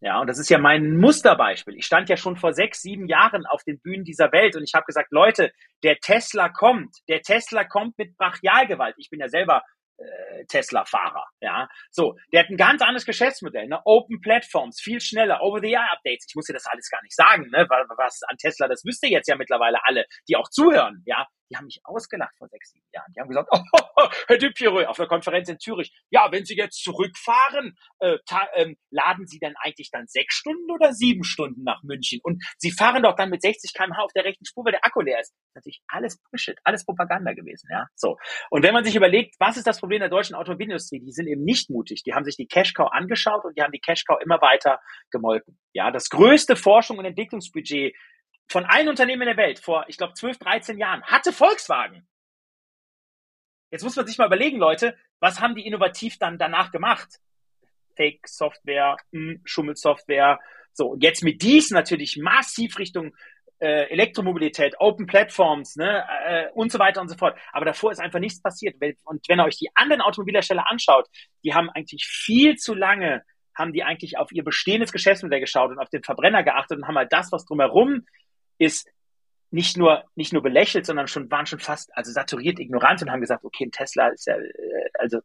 Ja, und das ist ja mein Musterbeispiel. Ich stand ja schon vor sechs, sieben Jahren auf den Bühnen dieser Welt und ich habe gesagt, Leute, der Tesla kommt, der Tesla kommt mit Brachialgewalt. Ich bin ja selber Tesla-Fahrer. Ja, so, der hat ein ganz anderes Geschäftsmodell, ne? Open Platforms, viel schneller, Over-the-Air-Updates. Ich muss dir das alles gar nicht sagen, ne? Was an Tesla, das wisst ihr jetzt ja mittlerweile alle, die auch zuhören. Ja, die haben mich ausgelacht vor sechs, sieben Jahren. Die haben gesagt, oh, Herr Dupiereux, auf der Konferenz in Zürich, ja, wenn Sie jetzt zurückfahren, äh, ähm, laden Sie dann eigentlich dann sechs Stunden oder sieben Stunden nach München? Und Sie fahren doch dann mit 60 km/h auf der rechten Spur, weil der Akku leer ist. Natürlich alles Bullshit, alles Propaganda gewesen, ja. So. Und wenn man sich überlegt, was ist das Problem der deutschen Automobilindustrie? Die sind eben nicht mutig. Die haben sich die Cash Cow angeschaut und die haben die Cash Cow immer weiter gemolken. Ja, das größte Forschung und Entwicklungsbudget von allen Unternehmen in der Welt vor, ich glaube, 12, 13 Jahren hatte Volkswagen. Jetzt muss man sich mal überlegen, Leute, was haben die innovativ dann danach gemacht? Fake-Software, hm, Schummelsoftware. So, jetzt mit dies natürlich massiv Richtung äh, Elektromobilität, Open Platforms ne, äh, und so weiter und so fort. Aber davor ist einfach nichts passiert. Und wenn ihr euch die anderen Automobilhersteller anschaut, die haben eigentlich viel zu lange, haben die eigentlich auf ihr bestehendes Geschäftsmodell geschaut und auf den Verbrenner geachtet und haben halt das, was drumherum ist nicht nur, nicht nur belächelt, sondern schon, waren schon fast, also saturiert ignorant und haben gesagt, okay, ein Tesla ist ja, äh, also,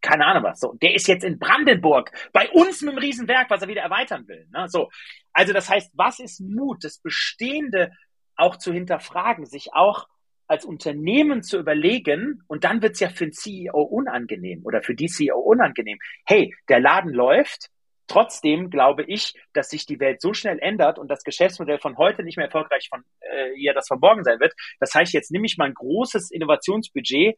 keine Ahnung was. So, der ist jetzt in Brandenburg bei uns mit dem Riesenwerk, was er wieder erweitern will. Ne? So, also das heißt, was ist Mut, das Bestehende auch zu hinterfragen, sich auch als Unternehmen zu überlegen, und dann wird's ja für den CEO unangenehm oder für die CEO unangenehm. Hey, der Laden läuft, Trotzdem glaube ich, dass sich die Welt so schnell ändert und das Geschäftsmodell von heute nicht mehr erfolgreich von äh, ja das von morgen sein wird. Das heißt, jetzt nehme ich mal ein großes Innovationsbudget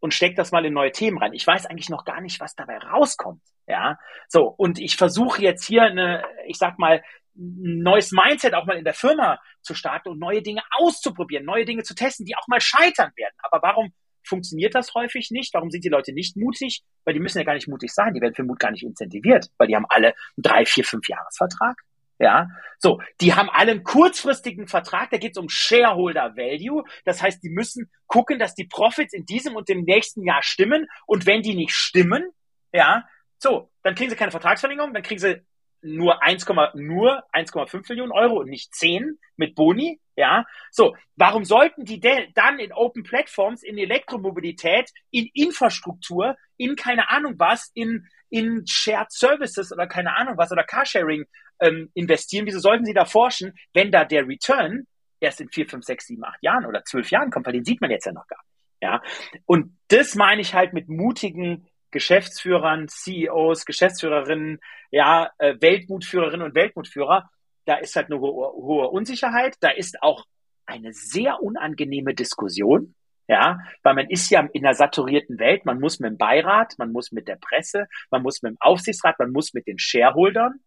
und stecke das mal in neue Themen rein. Ich weiß eigentlich noch gar nicht, was dabei rauskommt. Ja, so und ich versuche jetzt hier eine, ich sag mal, neues Mindset auch mal in der Firma zu starten und neue Dinge auszuprobieren, neue Dinge zu testen, die auch mal scheitern werden. Aber warum funktioniert das häufig nicht. Warum sind die Leute nicht mutig? Weil die müssen ja gar nicht mutig sein. Die werden für Mut gar nicht incentiviert, weil die haben alle einen drei, vier, fünf Jahresvertrag. Ja, so, die haben alle einen kurzfristigen Vertrag, da geht es um Shareholder Value. Das heißt, die müssen gucken, dass die Profits in diesem und dem nächsten Jahr stimmen. Und wenn die nicht stimmen, ja, so, dann kriegen sie keine Vertragsverlängerung, dann kriegen sie nur 1, nur 1,5 Millionen Euro und nicht 10 mit Boni. Ja, so, warum sollten die denn dann in Open Platforms, in Elektromobilität, in Infrastruktur, in keine Ahnung was, in, in Shared Services oder keine Ahnung was oder Carsharing ähm, investieren? Wieso sollten sie da forschen, wenn da der Return erst in 4, 5, 6, 7, 8 Jahren oder 12 Jahren kommt? Weil den sieht man jetzt ja noch gar nicht. Ja, und das meine ich halt mit mutigen Geschäftsführern, CEOs, Geschäftsführerinnen, ja, äh, Weltmutführerinnen und Weltmutführer, da ist halt eine hohe, hohe Unsicherheit, da ist auch eine sehr unangenehme Diskussion, ja, weil man ist ja in einer saturierten Welt, man muss mit dem Beirat, man muss mit der Presse, man muss mit dem Aufsichtsrat, man muss mit den Shareholdern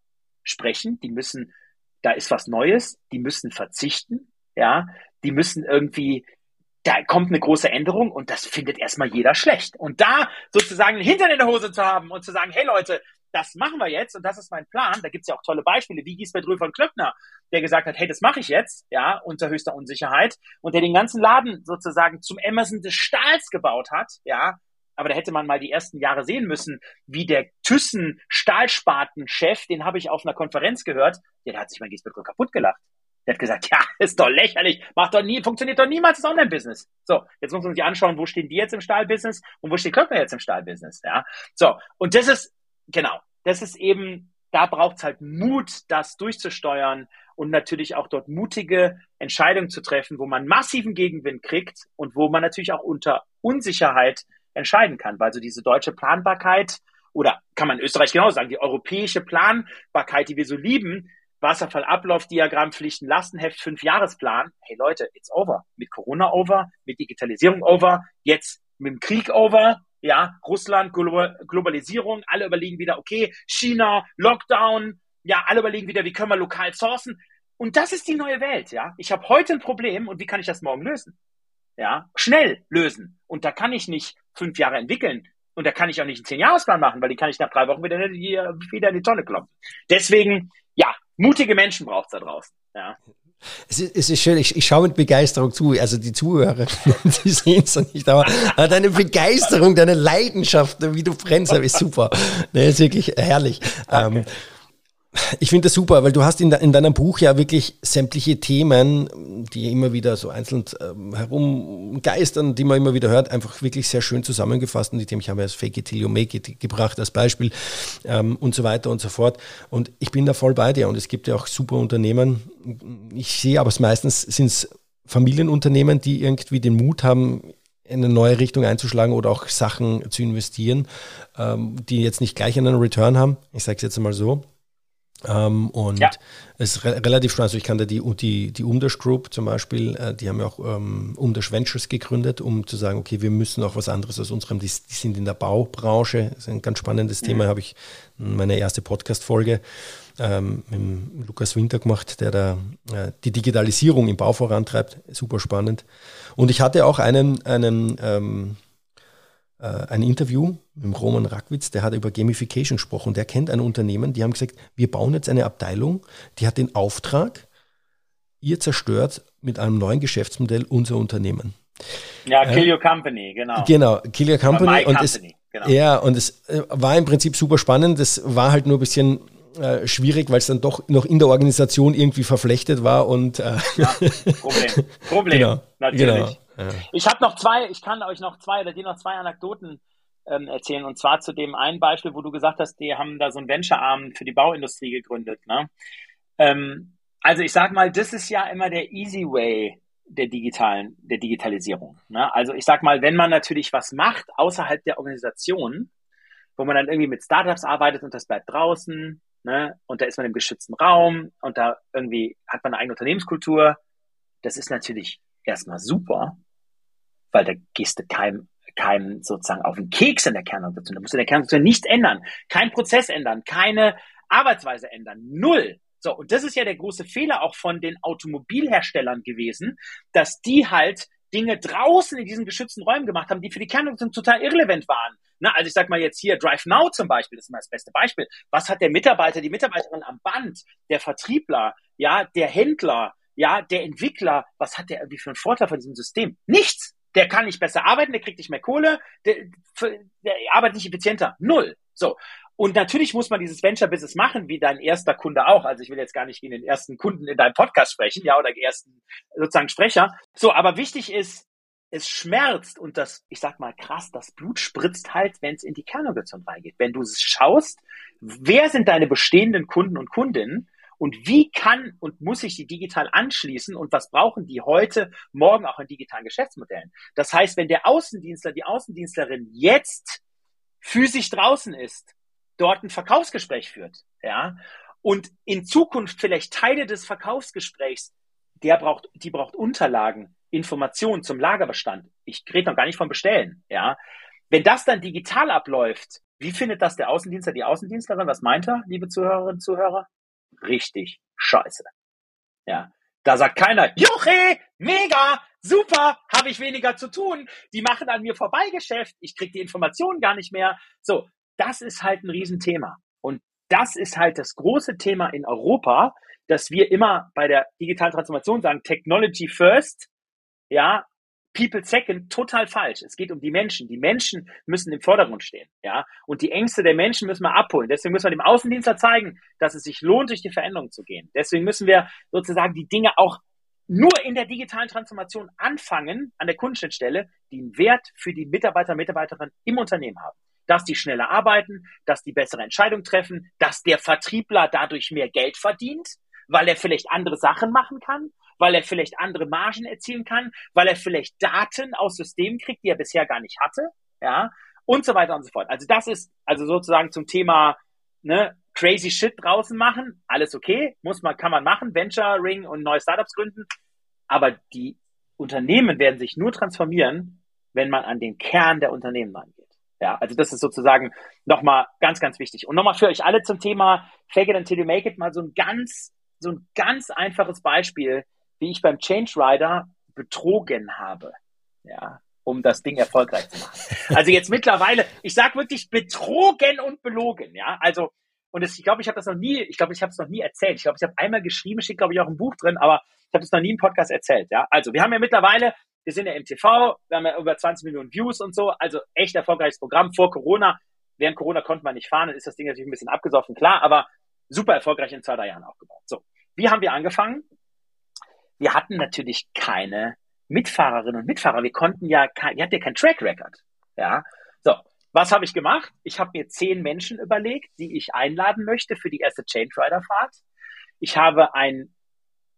sprechen, die müssen, da ist was Neues, die müssen verzichten, ja, die müssen irgendwie da kommt eine große Änderung und das findet erstmal jeder schlecht. Und da sozusagen Hintern in der Hose zu haben und zu sagen, hey Leute, das machen wir jetzt und das ist mein Plan. Da gibt's ja auch tolle Beispiele, wie Giesbert Röhl von Klöckner, der gesagt hat, hey, das mache ich jetzt, ja, unter höchster Unsicherheit und der den ganzen Laden sozusagen zum Emerson des Stahls gebaut hat, ja. Aber da hätte man mal die ersten Jahre sehen müssen, wie der Thyssen Stahlspaten-Chef, den habe ich auf einer Konferenz gehört, der hat sich mein Giesbert Röhl kaputt gelacht. Der hat gesagt, ja, ist doch lächerlich, macht doch nie, funktioniert doch niemals das Online-Business. So, jetzt muss man sich anschauen, wo stehen die jetzt im Stahlbusiness und wo steht Klöckner jetzt im Stahlbusiness, ja. So, und das ist, genau, das ist eben, da braucht es halt Mut, das durchzusteuern und natürlich auch dort mutige Entscheidungen zu treffen, wo man massiven Gegenwind kriegt und wo man natürlich auch unter Unsicherheit entscheiden kann, weil so diese deutsche Planbarkeit oder kann man in Österreich genau sagen, die europäische Planbarkeit, die wir so lieben, Wasserfallablaufdiagramm, Pflichten, Lastenheft, Fünfjahresplan. Hey Leute, it's over. Mit Corona over, mit Digitalisierung over, jetzt mit dem Krieg over. Ja, Russland, Globalisierung, alle überlegen wieder, okay, China, Lockdown, ja, alle überlegen wieder, wie können wir lokal sourcen. Und das ist die neue Welt, ja. Ich habe heute ein Problem und wie kann ich das morgen lösen? Ja, schnell lösen. Und da kann ich nicht fünf Jahre entwickeln. Und da kann ich auch nicht einen Zehn-Jahres-Plan machen, weil die kann ich nach drei Wochen wieder, wieder in die Tonne kloppen. Deswegen, ja, mutige Menschen braucht es da draußen. Ja. Es ist, es ist schön, ich, ich schaue mit Begeisterung zu. Also die Zuhörer, die sehen es nicht, aber deine Begeisterung, deine Leidenschaft, wie du brennst, ist super. Das ist wirklich herrlich. Okay. Ähm, ich finde das super, weil du hast in, de, in, deinem Buch ja wirklich sämtliche Themen, die immer wieder so einzeln ähm, herumgeistern, die man immer wieder hört, einfach wirklich sehr schön zusammengefasst. Und die Themen, ich habe ja das Fake it till you make it gebracht als Beispiel ähm, und so weiter und so fort. Und ich bin da voll bei dir und es gibt ja auch super Unternehmen. Ich sehe aber es meistens sind es Familienunternehmen, die irgendwie den Mut haben, in eine neue Richtung einzuschlagen oder auch Sachen zu investieren, ähm, die jetzt nicht gleich einen Return haben. Ich sage es jetzt mal so. Ähm, und ja. es ist re relativ spannend. Also ich kann da die, die, die Umdash Group zum Beispiel, äh, die haben ja auch ähm, Umdash Ventures gegründet, um zu sagen, okay, wir müssen auch was anderes aus unserem, die, die sind in der Baubranche, das ist ein ganz spannendes mhm. Thema, habe ich meine erste Podcast-Folge ähm, mit Lukas Winter gemacht, der da äh, die Digitalisierung im Bau vorantreibt, super spannend. Und ich hatte auch einen, einen ähm, äh, ein Interview mit Roman Rackwitz, der hat über Gamification gesprochen. Der kennt ein Unternehmen, die haben gesagt, wir bauen jetzt eine Abteilung, die hat den Auftrag, ihr zerstört mit einem neuen Geschäftsmodell unser Unternehmen. Ja, äh, Kill Your Company, genau. Genau, Kill Your Company. Und es, genau. Ja, und es äh, war im Prinzip super spannend. Das war halt nur ein bisschen äh, schwierig, weil es dann doch noch in der Organisation irgendwie verflechtet war und äh, ja, Problem. Problem, genau, natürlich. Genau. Ja. Ich habe noch zwei, ich kann euch noch zwei oder dir noch zwei Anekdoten ähm, erzählen. Und zwar zu dem einen Beispiel, wo du gesagt hast, die haben da so einen Venture-Arm für die Bauindustrie gegründet. Ne? Ähm, also ich sag mal, das ist ja immer der easy way der digitalen, der Digitalisierung. Ne? Also ich sag mal, wenn man natürlich was macht außerhalb der Organisation, wo man dann irgendwie mit Startups arbeitet und das bleibt draußen, ne? und da ist man im geschützten Raum und da irgendwie hat man eine eigene Unternehmenskultur, das ist natürlich erstmal super, weil da gehst du keinem, keinem sozusagen auf den Keks in der Kernorganisation. Da musst du in der Kernorganisation nichts ändern, keinen Prozess ändern, keine Arbeitsweise ändern, null. So, und das ist ja der große Fehler auch von den Automobilherstellern gewesen, dass die halt Dinge draußen in diesen geschützten Räumen gemacht haben, die für die Kernorganisation total irrelevant waren. Na, also ich sag mal jetzt hier Drive Now zum Beispiel, das ist mal das beste Beispiel. Was hat der Mitarbeiter, die Mitarbeiterin am Band, der Vertriebler, ja, der Händler, ja, der Entwickler, was hat der irgendwie für einen Vorteil von diesem System? Nichts der kann nicht besser arbeiten, der kriegt nicht mehr Kohle, der, der arbeitet nicht effizienter. Null. So. Und natürlich muss man dieses Venture-Business machen, wie dein erster Kunde auch. Also ich will jetzt gar nicht gegen den ersten Kunden in deinem Podcast sprechen, ja, oder ersten sozusagen Sprecher. So, aber wichtig ist, es schmerzt und das, ich sag mal krass, das Blut spritzt halt, wenn es in die Kernorganisation reingeht. Wenn du es schaust, wer sind deine bestehenden Kunden und Kundinnen und wie kann und muss sich die digital anschließen und was brauchen die heute, morgen auch in digitalen Geschäftsmodellen? Das heißt, wenn der Außendienstler, die Außendienstlerin jetzt physisch draußen ist, dort ein Verkaufsgespräch führt, ja, und in Zukunft vielleicht Teile des Verkaufsgesprächs, der braucht, die braucht Unterlagen, Informationen zum Lagerbestand. Ich rede noch gar nicht vom Bestellen, ja. Wenn das dann digital abläuft, wie findet das der Außendienstler, die Außendienstlerin? Was meint er, liebe Zuhörerinnen und Zuhörer? Richtig scheiße. Ja, da sagt keiner, Juche, mega, super, habe ich weniger zu tun. Die machen an mir vorbei Geschäft, ich krieg die Informationen gar nicht mehr. So, das ist halt ein Riesenthema. Und das ist halt das große Thema in Europa, dass wir immer bei der digitalen Transformation sagen, Technology first, ja, People Second total falsch. Es geht um die Menschen. Die Menschen müssen im Vordergrund stehen, ja. Und die Ängste der Menschen müssen wir abholen. Deswegen müssen wir dem Außendienstler zeigen, dass es sich lohnt, durch die Veränderung zu gehen. Deswegen müssen wir sozusagen die Dinge auch nur in der digitalen Transformation anfangen, an der Kundenschnittstelle, die einen Wert für die Mitarbeiter, Mitarbeiterinnen im Unternehmen haben. Dass die schneller arbeiten, dass die bessere Entscheidungen treffen, dass der Vertriebler dadurch mehr Geld verdient, weil er vielleicht andere Sachen machen kann, weil er vielleicht andere Margen erzielen kann, weil er vielleicht Daten aus Systemen kriegt, die er bisher gar nicht hatte, ja, und so weiter und so fort. Also das ist also sozusagen zum Thema ne, crazy Shit draußen machen, alles okay, muss man, kann man machen, Venture Ring und neue Startups gründen, aber die Unternehmen werden sich nur transformieren, wenn man an den Kern der Unternehmen rangeht. Ja, also das ist sozusagen nochmal ganz, ganz wichtig. Und nochmal für euch alle zum Thema Fake it until you make it mal so ein ganz, so ein ganz einfaches Beispiel, wie ich beim Change Rider betrogen habe. Ja, um das Ding erfolgreich zu machen. Also jetzt mittlerweile, ich sag wirklich betrogen und belogen, ja. Also und das, ich glaube, ich habe das noch nie, ich glaube, ich habe es noch nie erzählt. Ich glaube, ich habe einmal geschrieben, steht glaube ich auch ein Buch drin, aber ich habe es noch nie im Podcast erzählt, ja. Also wir haben ja mittlerweile, wir sind ja im TV, wir haben ja über 20 Millionen Views und so, also echt erfolgreiches Programm vor Corona. Während Corona konnte man nicht fahren, dann ist das Ding natürlich ein bisschen abgesoffen, klar, aber super erfolgreich in zwei, drei Jahren aufgebaut. So, wie haben wir angefangen? Wir hatten natürlich keine Mitfahrerinnen und Mitfahrer. Wir konnten ja, wir hatten ja kein Track Record. Ja, so. Was habe ich gemacht? Ich habe mir zehn Menschen überlegt, die ich einladen möchte für die erste Change Rider Fahrt. Ich habe ein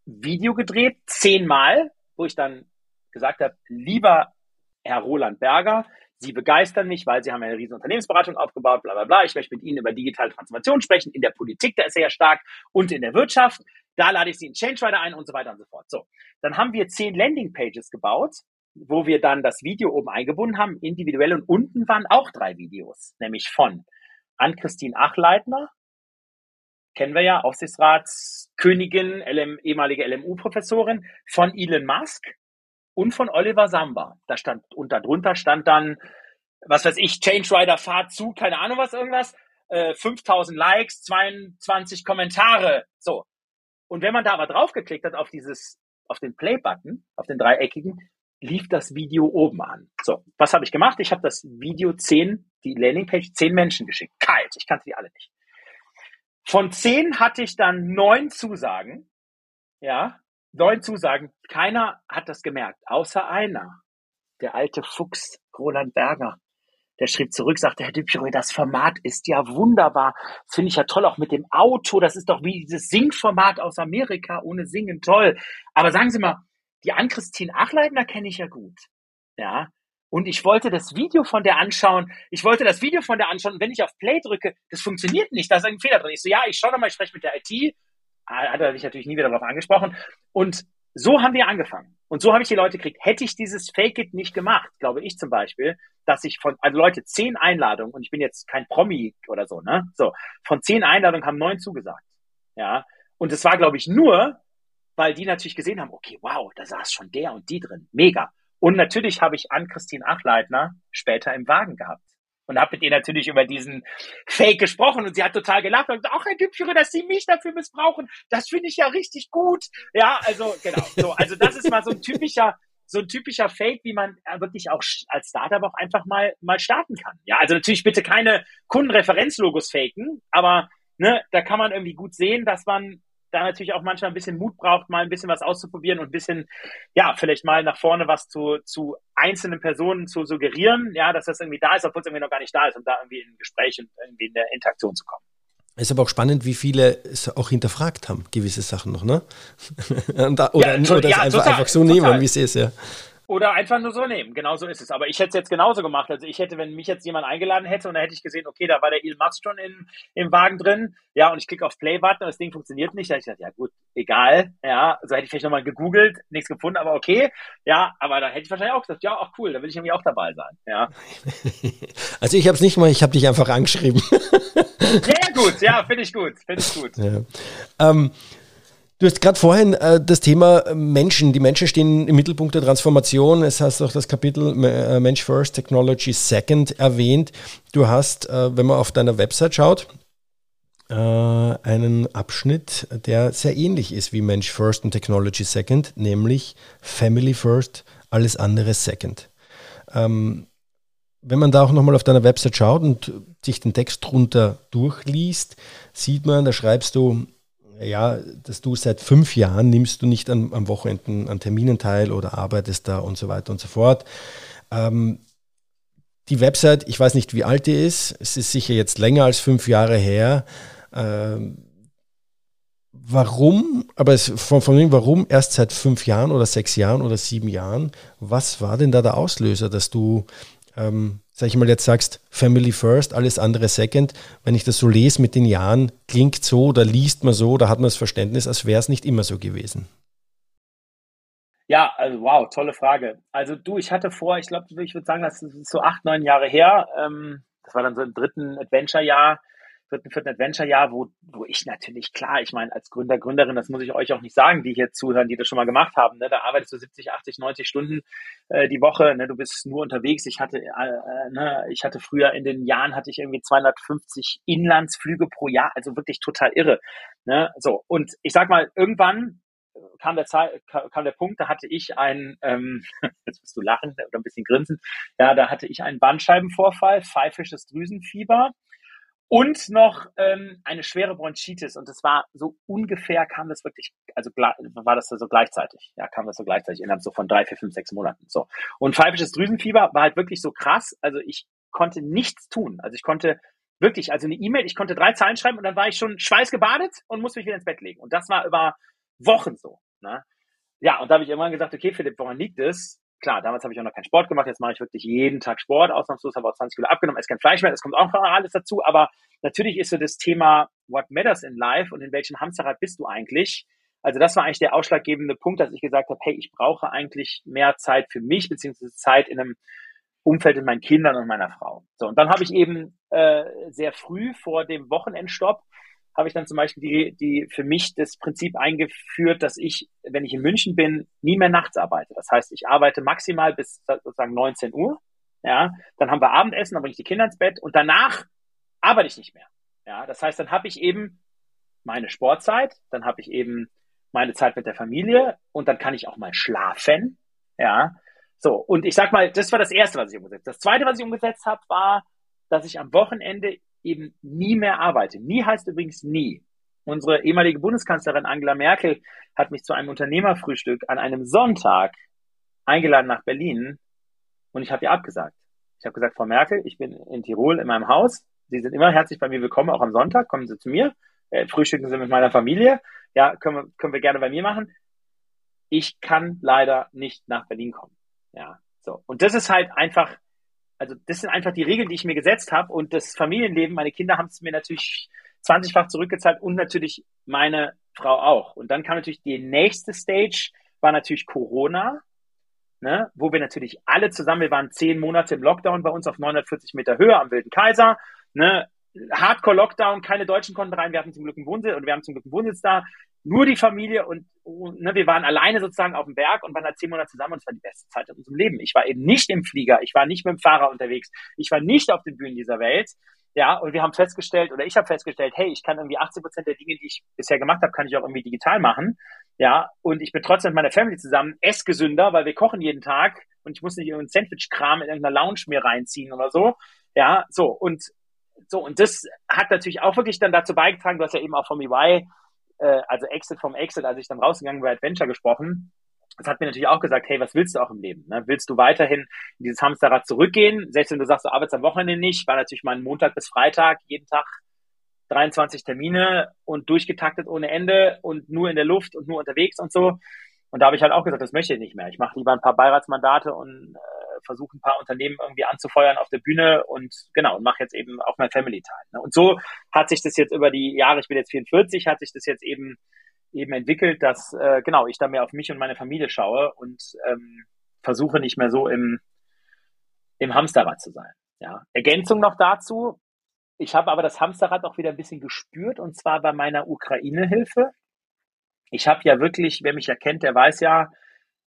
Video gedreht, zehnmal, wo ich dann gesagt habe, lieber Herr Roland Berger, Sie begeistern mich, weil Sie haben eine riesen Unternehmensberatung aufgebaut, bla bla bla. Ich möchte mit Ihnen über digitale Transformation sprechen, in der Politik, da ist er ja stark, und in der Wirtschaft. Da lade ich Sie in Change Rider ein und so weiter und so fort. So, dann haben wir zehn Landingpages gebaut, wo wir dann das Video oben eingebunden haben, individuell und unten waren auch drei Videos, nämlich von Ann-Christine Achleitner, kennen wir ja, Aufsichtsratskönigin, LM, ehemalige LMU-Professorin, von Elon Musk, und von Oliver Samba. Da stand, und darunter stand dann, was weiß ich, Change Rider Fahrt zu, keine Ahnung was, irgendwas, äh, 5000 Likes, 22 Kommentare, so. Und wenn man da aber draufgeklickt hat auf dieses, auf den Play-Button, auf den dreieckigen, lief das Video oben an. So, was habe ich gemacht? Ich habe das Video zehn, die Landingpage zehn Menschen geschickt. Kalt, ich kannte die alle nicht. Von zehn hatte ich dann neun Zusagen, ja, neun Zusagen. Keiner hat das gemerkt, außer einer. Der alte Fuchs, Roland Berger. Der schrieb zurück, sagte, Herr Düpjero, das Format ist ja wunderbar. Finde ich ja toll, auch mit dem Auto. Das ist doch wie dieses Singformat aus Amerika, ohne Singen, toll. Aber sagen Sie mal, die Ann-Christine Achleitner kenne ich ja gut. Ja. Und ich wollte das Video von der anschauen. Ich wollte das Video von der anschauen. Und wenn ich auf Play drücke, das funktioniert nicht. Da ist ein Fehler drin. Ich so, ja, ich schaue nochmal, ich spreche mit der IT hat er mich natürlich nie wieder darauf angesprochen. Und so haben wir angefangen. Und so habe ich die Leute gekriegt. Hätte ich dieses Fake It nicht gemacht, glaube ich zum Beispiel, dass ich von, also Leute, zehn Einladungen, und ich bin jetzt kein Promi oder so, ne? So, von zehn Einladungen haben neun zugesagt. Ja. Und es war, glaube ich, nur, weil die natürlich gesehen haben, okay, wow, da saß schon der und die drin. Mega. Und natürlich habe ich an Christine Achleitner später im Wagen gehabt und habe mit ihr natürlich über diesen Fake gesprochen und sie hat total gelacht und gesagt, ach Herr Düpfere, dass Sie mich dafür missbrauchen, das finde ich ja richtig gut. Ja, also genau. So, also das ist mal so ein typischer so ein typischer Fake, wie man wirklich auch als Startup auch einfach mal mal starten kann. Ja, also natürlich bitte keine Kundenreferenzlogos faken, aber ne, da kann man irgendwie gut sehen, dass man da natürlich auch manchmal ein bisschen Mut braucht, mal ein bisschen was auszuprobieren und ein bisschen, ja, vielleicht mal nach vorne was zu, zu einzelnen Personen zu suggerieren, ja, dass das irgendwie da ist, obwohl es irgendwie noch gar nicht da ist, um da irgendwie in ein Gespräch und irgendwie in der Interaktion zu kommen. Es ist aber auch spannend, wie viele es auch hinterfragt haben, gewisse Sachen noch, ne? oder ja, oder ja, es einfach, total, einfach so total. nehmen, wie es ja. Oder einfach nur so nehmen. Genau so ist es. Aber ich hätte es jetzt genauso gemacht. Also ich hätte, wenn mich jetzt jemand eingeladen hätte und da hätte ich gesehen, okay, da war der Elon Musk schon in, im Wagen drin, ja, und ich klicke auf Play-Button und das Ding funktioniert nicht, da hätte ich gesagt, ja gut, egal, ja, so hätte ich vielleicht nochmal gegoogelt, nichts gefunden, aber okay, ja, aber da hätte ich wahrscheinlich auch gesagt, ja, auch cool, da will ich irgendwie auch dabei sein, ja. Also ich habe es nicht mal, ich habe dich einfach angeschrieben. Sehr gut, ja, finde ich gut, finde ich gut. Ja. Ähm, Du hast gerade vorhin äh, das Thema äh, Menschen. Die Menschen stehen im Mittelpunkt der Transformation. Es hast auch das Kapitel äh, Mensch First, Technology Second erwähnt. Du hast, äh, wenn man auf deiner Website schaut, äh, einen Abschnitt, der sehr ähnlich ist wie Mensch First und Technology Second, nämlich Family First, alles andere Second. Ähm, wenn man da auch nochmal auf deiner Website schaut und sich den Text drunter durchliest, sieht man, da schreibst du, ja, dass du seit fünf Jahren nimmst du nicht an, am Wochenenden an Terminen teil oder arbeitest da und so weiter und so fort. Ähm, die Website, ich weiß nicht, wie alt die ist, es ist sicher jetzt länger als fünf Jahre her. Ähm, warum, aber es, von, von dem, warum erst seit fünf Jahren oder sechs Jahren oder sieben Jahren? Was war denn da der Auslöser, dass du ähm, sag ich mal, jetzt sagst, Family First, alles andere Second, wenn ich das so lese mit den Jahren, klingt so oder liest man so oder hat man das Verständnis, als wäre es nicht immer so gewesen? Ja, also wow, tolle Frage. Also du, ich hatte vor, ich glaube, ich würde sagen, das ist so acht, neun Jahre her. Ähm, das war dann so im dritten Adventure-Jahr dritten, vierten Adventure-Jahr, wo, wo ich natürlich, klar, ich meine, als Gründer, Gründerin, das muss ich euch auch nicht sagen, die hier zuhören, die das schon mal gemacht haben, ne? da arbeitest du 70, 80, 90 Stunden äh, die Woche, ne? du bist nur unterwegs. Ich hatte, äh, äh, ne? ich hatte früher in den Jahren, hatte ich irgendwie 250 Inlandsflüge pro Jahr, also wirklich total irre. Ne? So, und ich sag mal, irgendwann kam der, Zeit, kam der Punkt, da hatte ich einen, ähm, jetzt wirst du lachen oder ein bisschen grinsen, ja, da hatte ich einen Bandscheibenvorfall, pfeifisches Drüsenfieber und noch ähm, eine schwere Bronchitis. Und das war so ungefähr kam das wirklich also war das so gleichzeitig. Ja kam das so gleichzeitig innerhalb so von drei vier fünf sechs Monaten. So. Und pfeifisches Drüsenfieber war halt wirklich so krass. Also ich konnte nichts tun. Also ich konnte wirklich also eine E-Mail ich konnte drei Zeilen schreiben und dann war ich schon schweißgebadet und musste mich wieder ins Bett legen. Und das war über Wochen so ne? ja und da habe ich irgendwann gesagt okay Philipp woran liegt es klar, damals habe ich auch noch keinen Sport gemacht, jetzt mache ich wirklich jeden Tag Sport, ausnahmslos habe auch 20 Kilo abgenommen, esse kein Fleisch mehr, das kommt auch noch alles dazu, aber natürlich ist so das Thema, what matters in life und in welchem Hamsterrad bist du eigentlich? Also das war eigentlich der ausschlaggebende Punkt, dass ich gesagt habe, hey, ich brauche eigentlich mehr Zeit für mich, beziehungsweise Zeit in einem Umfeld mit meinen Kindern und meiner Frau. So, und dann habe ich eben äh, sehr früh vor dem Wochenendstopp habe ich dann zum Beispiel die, die für mich das Prinzip eingeführt, dass ich, wenn ich in München bin, nie mehr nachts arbeite. Das heißt, ich arbeite maximal bis sozusagen 19 Uhr. Ja, dann haben wir Abendessen, dann bringe ich die Kinder ins Bett und danach arbeite ich nicht mehr. Ja, das heißt, dann habe ich eben meine Sportzeit, dann habe ich eben meine Zeit mit der Familie und dann kann ich auch mal schlafen. Ja, so. Und ich sag mal, das war das erste, was ich umgesetzt habe. Das zweite, was ich umgesetzt habe, war, dass ich am Wochenende eben nie mehr arbeite. Nie heißt übrigens nie. Unsere ehemalige Bundeskanzlerin Angela Merkel hat mich zu einem Unternehmerfrühstück an einem Sonntag eingeladen nach Berlin und ich habe ihr abgesagt. Ich habe gesagt, Frau Merkel, ich bin in Tirol in meinem Haus. Sie sind immer herzlich bei mir willkommen, auch am Sonntag. Kommen Sie zu mir. Äh, frühstücken Sie mit meiner Familie. Ja, können wir, können wir gerne bei mir machen. Ich kann leider nicht nach Berlin kommen. Ja, so. Und das ist halt einfach also das sind einfach die Regeln, die ich mir gesetzt habe und das Familienleben, meine Kinder haben es mir natürlich 20-fach zurückgezahlt und natürlich meine Frau auch. Und dann kam natürlich die nächste Stage, war natürlich Corona, ne, wo wir natürlich alle zusammen, wir waren zehn Monate im Lockdown bei uns auf 940 Meter Höhe am Wilden Kaiser, ne, Hardcore-Lockdown, keine Deutschen konnten rein, wir hatten zum Glück einen Wohnsitz und wir haben zum Glück einen Wohnsitz da, nur die Familie und, und ne, wir waren alleine sozusagen auf dem Berg und waren da zehn Monate zusammen und es war die beste Zeit in unserem Leben. Ich war eben nicht im Flieger, ich war nicht mit dem Fahrer unterwegs, ich war nicht auf den Bühnen dieser Welt. Ja, und wir haben festgestellt, oder ich habe festgestellt, hey, ich kann irgendwie 80 Prozent der Dinge, die ich bisher gemacht habe, kann ich auch irgendwie digital machen. Ja, und ich bin trotzdem mit meiner Family zusammen, ess gesünder, weil wir kochen jeden Tag und ich muss nicht irgendeinen Sandwich-Kram in irgendeiner Lounge mir reinziehen oder so. Ja, so, und so, und das hat natürlich auch wirklich dann dazu beigetragen, du hast ja eben auch vom EY äh, also Exit vom Exit, als ich dann rausgegangen bin Adventure gesprochen, das hat mir natürlich auch gesagt, hey, was willst du auch im Leben? Ne? Willst du weiterhin in dieses Hamsterrad zurückgehen? Selbst wenn du sagst, du arbeitest am Wochenende nicht, war natürlich mein Montag bis Freitag, jeden Tag 23 Termine und durchgetaktet ohne Ende und nur in der Luft und nur unterwegs und so. Und da habe ich halt auch gesagt, das möchte ich nicht mehr. Ich mache lieber ein paar Beiratsmandate und äh, versuche ein paar Unternehmen irgendwie anzufeuern auf der Bühne und genau, und mache jetzt eben auch mein Family Time. Ne? Und so hat sich das jetzt über die Jahre, ich bin jetzt 44, hat sich das jetzt eben eben entwickelt, dass äh, genau ich da mehr auf mich und meine Familie schaue und ähm, versuche nicht mehr so im im Hamsterrad zu sein. Ja. Ergänzung noch dazu. Ich habe aber das Hamsterrad auch wieder ein bisschen gespürt und zwar bei meiner Ukraine-Hilfe. Ich habe ja wirklich, wer mich erkennt, der weiß ja,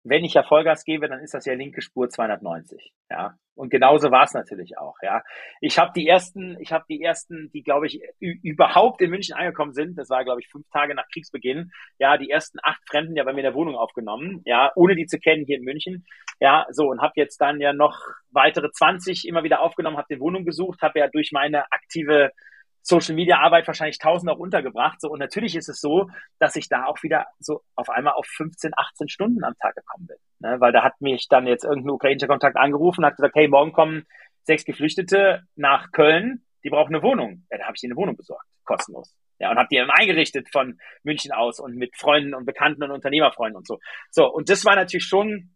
wenn ich ja Vollgas gebe, dann ist das ja linke Spur 290. Ja, und genauso war es natürlich auch. Ja, ich habe die ersten, ich habe die ersten, die glaube ich überhaupt in München angekommen sind. Das war glaube ich fünf Tage nach Kriegsbeginn. Ja, die ersten acht Fremden ja bei mir in der Wohnung aufgenommen. Ja, ohne die zu kennen hier in München. Ja, so und habe jetzt dann ja noch weitere 20 immer wieder aufgenommen, habe die Wohnung gesucht, habe ja durch meine aktive Social Media Arbeit wahrscheinlich tausend auch untergebracht. So, und natürlich ist es so, dass ich da auch wieder so auf einmal auf 15, 18 Stunden am Tag gekommen bin. Ne? Weil da hat mich dann jetzt irgendein ukrainischer Kontakt angerufen, hat gesagt, hey, morgen kommen sechs Geflüchtete nach Köln, die brauchen eine Wohnung. Ja, da habe ich ihnen eine Wohnung besorgt, kostenlos. Ja, und habe die dann eingerichtet von München aus und mit Freunden und Bekannten und Unternehmerfreunden und so. So, und das war natürlich schon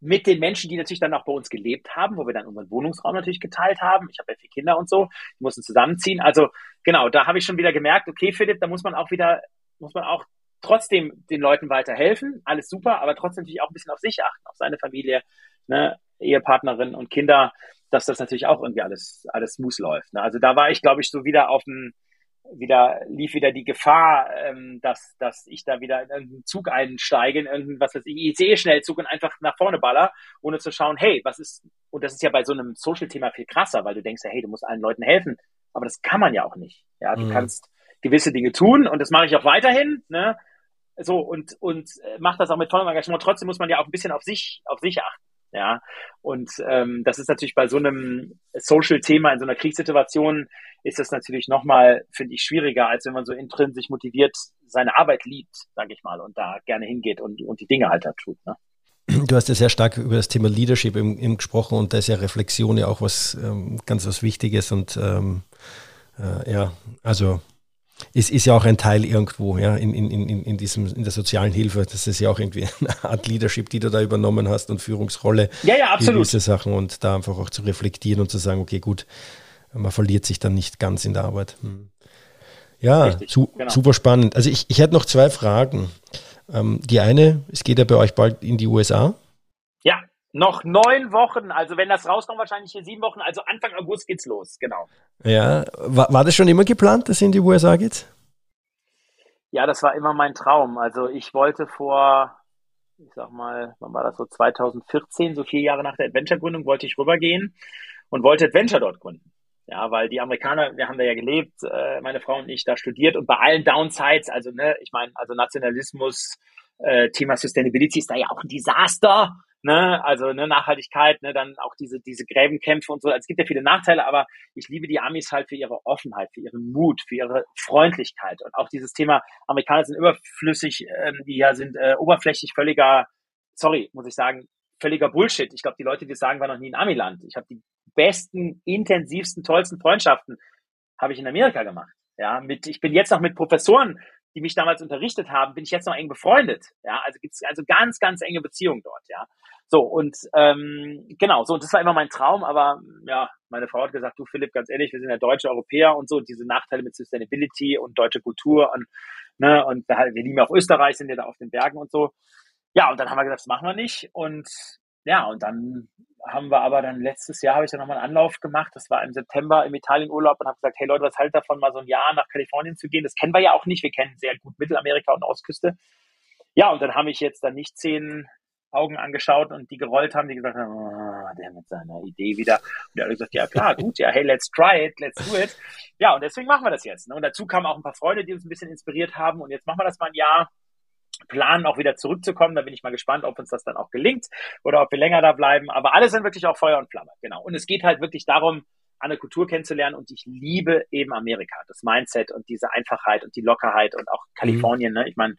mit den Menschen, die natürlich dann auch bei uns gelebt haben, wo wir dann unseren Wohnungsraum natürlich geteilt haben. Ich habe ja vier Kinder und so, die mussten zusammenziehen. Also genau, da habe ich schon wieder gemerkt, okay, Philipp, da muss man auch wieder, muss man auch trotzdem den Leuten weiterhelfen. Alles super, aber trotzdem natürlich auch ein bisschen auf sich achten, auf seine Familie, ne, Ehepartnerin und Kinder, dass das natürlich auch irgendwie alles, alles smooth läuft. Ne? Also da war ich, glaube ich, so wieder auf dem, wieder lief wieder die Gefahr, ähm, dass, dass ich da wieder in irgendeinen Zug einsteige, in irgendeinen, was weiß ich, ICE-Schnellzug und einfach nach vorne baller, ohne zu schauen, hey, was ist, und das ist ja bei so einem Social-Thema viel krasser, weil du denkst ja, hey, du musst allen Leuten helfen, aber das kann man ja auch nicht. Ja, du mhm. kannst gewisse Dinge tun und das mache ich auch weiterhin, ne? So, und, und äh, macht das auch mit vollem Engagement. Trotzdem muss man ja auch ein bisschen auf sich, auf sich achten. Ja, und ähm, das ist natürlich bei so einem Social-Thema in so einer Kriegssituation ist das natürlich nochmal, finde ich, schwieriger, als wenn man so intrinsisch motiviert seine Arbeit liebt, sage ich mal, und da gerne hingeht und, und die Dinge halt da tut. Ne? Du hast ja sehr stark über das Thema Leadership im, im gesprochen und da ist ja Reflexion ja auch was ähm, ganz was Wichtiges und ähm, äh, ja, also es ist ja auch ein Teil irgendwo, ja, in, in, in, in, diesem, in der sozialen Hilfe. Das ist ja auch irgendwie eine Art Leadership, die du da übernommen hast und Führungsrolle. Ja, ja, absolut. Diese Sachen und da einfach auch zu reflektieren und zu sagen, okay, gut, man verliert sich dann nicht ganz in der Arbeit. Hm. Ja, Richtig, su genau. super spannend. Also ich, ich hätte noch zwei Fragen. Ähm, die eine, es geht ja bei euch bald in die USA. Ja, noch neun Wochen. Also wenn das rauskommt, wahrscheinlich hier sieben Wochen. Also Anfang August geht's los, genau. Ja, war, war das schon immer geplant, dass ihr in die USA geht? Ja, das war immer mein Traum. Also ich wollte vor, ich sag mal, wann war das so 2014, so vier Jahre nach der Adventure-Gründung, wollte ich rübergehen und wollte Adventure dort gründen. Ja, weil die Amerikaner, wir haben da ja gelebt, äh, meine Frau und ich da studiert und bei allen Downsides, also ne, ich meine, also Nationalismus, äh, Thema Sustainability ist da ja auch ein Desaster ne, also ne, Nachhaltigkeit, ne, dann auch diese, diese Gräbenkämpfe und so. Es gibt ja viele Nachteile, aber ich liebe die Amis halt für ihre Offenheit, für ihren Mut, für ihre Freundlichkeit und auch dieses Thema, Amerikaner sind überflüssig, ähm, die ja sind äh, oberflächlich völliger, sorry, muss ich sagen, völliger Bullshit. Ich glaube, die Leute, die das sagen, waren noch nie in Amiland. Ich habe die besten, intensivsten, tollsten Freundschaften habe ich in Amerika gemacht. Ja, mit, ich bin jetzt noch mit Professoren die mich damals unterrichtet haben, bin ich jetzt noch eng befreundet. Ja, also gibt es also ganz, ganz enge Beziehungen dort. Ja, so und ähm, genau so und das war immer mein Traum. Aber ja, meine Frau hat gesagt, du Philipp, ganz ehrlich, wir sind ja deutsche Europäer und so diese Nachteile mit Sustainability und deutsche Kultur und ne und wir, wir lieben ja auch Österreich, sind ja da auf den Bergen und so. Ja, und dann haben wir gesagt, das machen wir nicht und ja, und dann haben wir aber dann letztes Jahr habe ich dann nochmal einen Anlauf gemacht. Das war im September im Italienurlaub und habe gesagt, hey Leute, was haltet davon, mal so ein Jahr nach Kalifornien zu gehen? Das kennen wir ja auch nicht. Wir kennen sehr gut Mittelamerika und Ostküste. Ja, und dann habe ich jetzt da nicht zehn Augen angeschaut und die gerollt haben, die gesagt haben, oh, der mit seiner Idee wieder. Und der hat gesagt, ja klar, gut, ja, hey, let's try it, let's do it. Ja, und deswegen machen wir das jetzt. Ne? Und dazu kamen auch ein paar Freunde, die uns ein bisschen inspiriert haben. Und jetzt machen wir das mal ein Jahr planen, auch wieder zurückzukommen. Da bin ich mal gespannt, ob uns das dann auch gelingt oder ob wir länger da bleiben. Aber alle sind wirklich auch Feuer und Flamme. Genau. Und es geht halt wirklich darum, eine Kultur kennenzulernen und ich liebe eben Amerika, das Mindset und diese Einfachheit und die Lockerheit und auch Kalifornien. Mhm. Ne? Ich meine,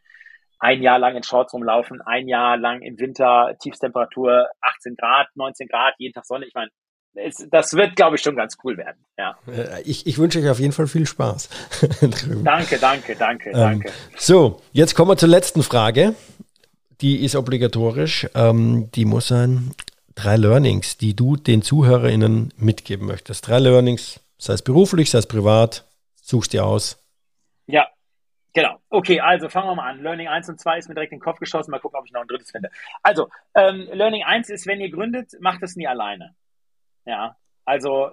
ein Jahr lang in Shorts rumlaufen, ein Jahr lang im Winter, Tiefstemperatur 18 Grad, 19 Grad, jeden Tag Sonne. Ich meine, es, das wird, glaube ich, schon ganz cool werden. Ja. Äh, ich, ich wünsche euch auf jeden Fall viel Spaß. danke, danke, danke, ähm, danke. So, jetzt kommen wir zur letzten Frage. Die ist obligatorisch. Ähm, die muss sein. Drei Learnings, die du den ZuhörerInnen mitgeben möchtest. Drei Learnings, sei es beruflich, sei es privat. Suchst dir aus. Ja, Genau. Okay, also fangen wir mal an. Learning 1 und 2 ist mir direkt in den Kopf geschossen. Mal gucken, ob ich noch ein drittes finde. Also, ähm, Learning 1 ist, wenn ihr gründet, macht es nie alleine. Ja, also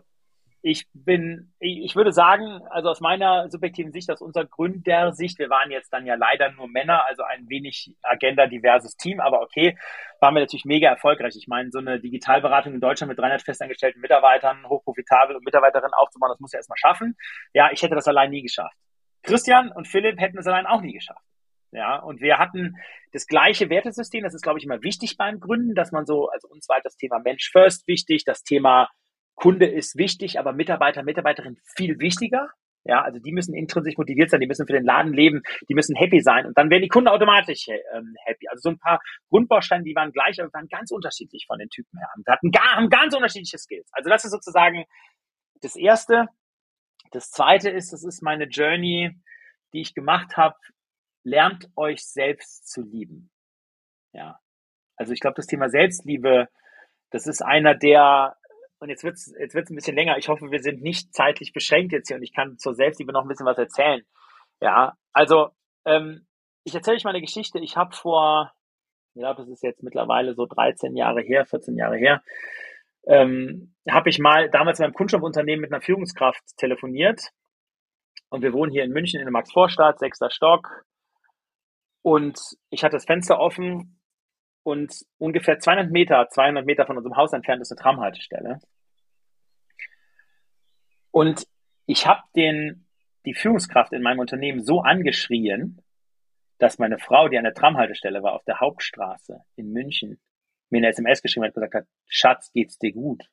ich bin, ich würde sagen, also aus meiner subjektiven Sicht, aus unserer Gründersicht, wir waren jetzt dann ja leider nur Männer, also ein wenig agenda-diverses Team, aber okay, waren wir natürlich mega erfolgreich. Ich meine, so eine Digitalberatung in Deutschland mit 300 festangestellten Mitarbeitern, hochprofitabel und Mitarbeiterinnen aufzubauen, das muss ja erstmal schaffen. Ja, ich hätte das allein nie geschafft. Christian und Philipp hätten es allein auch nie geschafft. Ja, und wir hatten das gleiche Wertesystem. Das ist, glaube ich, immer wichtig beim Gründen, dass man so, also uns war das Thema Mensch first wichtig, das Thema Kunde ist wichtig, aber Mitarbeiter, Mitarbeiterin viel wichtiger. Ja, also die müssen intrinsisch motiviert sein, die müssen für den Laden leben, die müssen happy sein und dann werden die Kunden automatisch ähm, happy. Also so ein paar Grundbausteine, die waren gleich, aber waren ganz unterschiedlich von den Typen her. Und hatten gar, haben ganz unterschiedliche Skills. Also das ist sozusagen das Erste. Das Zweite ist, das ist meine Journey, die ich gemacht habe lernt euch selbst zu lieben. Ja. Also ich glaube, das Thema Selbstliebe, das ist einer der, und jetzt wird's jetzt wird's ein bisschen länger. Ich hoffe, wir sind nicht zeitlich beschränkt jetzt hier und ich kann zur Selbstliebe noch ein bisschen was erzählen. Ja, also ähm, ich erzähle euch mal eine Geschichte. Ich habe vor, ich glaube, es ist jetzt mittlerweile so 13 Jahre her, 14 Jahre her, ähm, habe ich mal damals in meinem Kunststoffunternehmen mit einer Führungskraft telefoniert. Und wir wohnen hier in München in der Maxvorstadt, sechster Stock. Und ich hatte das Fenster offen und ungefähr 200 Meter, 200 Meter von unserem Haus entfernt ist eine Tramhaltestelle. Und ich habe die Führungskraft in meinem Unternehmen so angeschrien, dass meine Frau, die an der Tramhaltestelle war, auf der Hauptstraße in München, mir eine SMS geschrieben hat und gesagt hat, Schatz, geht's dir gut?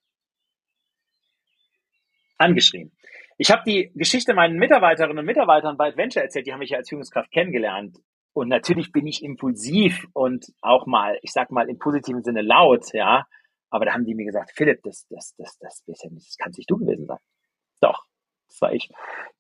Angeschrien. Ich habe die Geschichte meinen Mitarbeiterinnen und Mitarbeitern bei Adventure erzählt, die haben mich ja als Führungskraft kennengelernt. Und natürlich bin ich impulsiv und auch mal, ich sag mal im positiven Sinne laut, ja. Aber da haben die mir gesagt, Philipp, das, das, das, das, das, das kann nicht du gewesen sein. Doch, das war ich.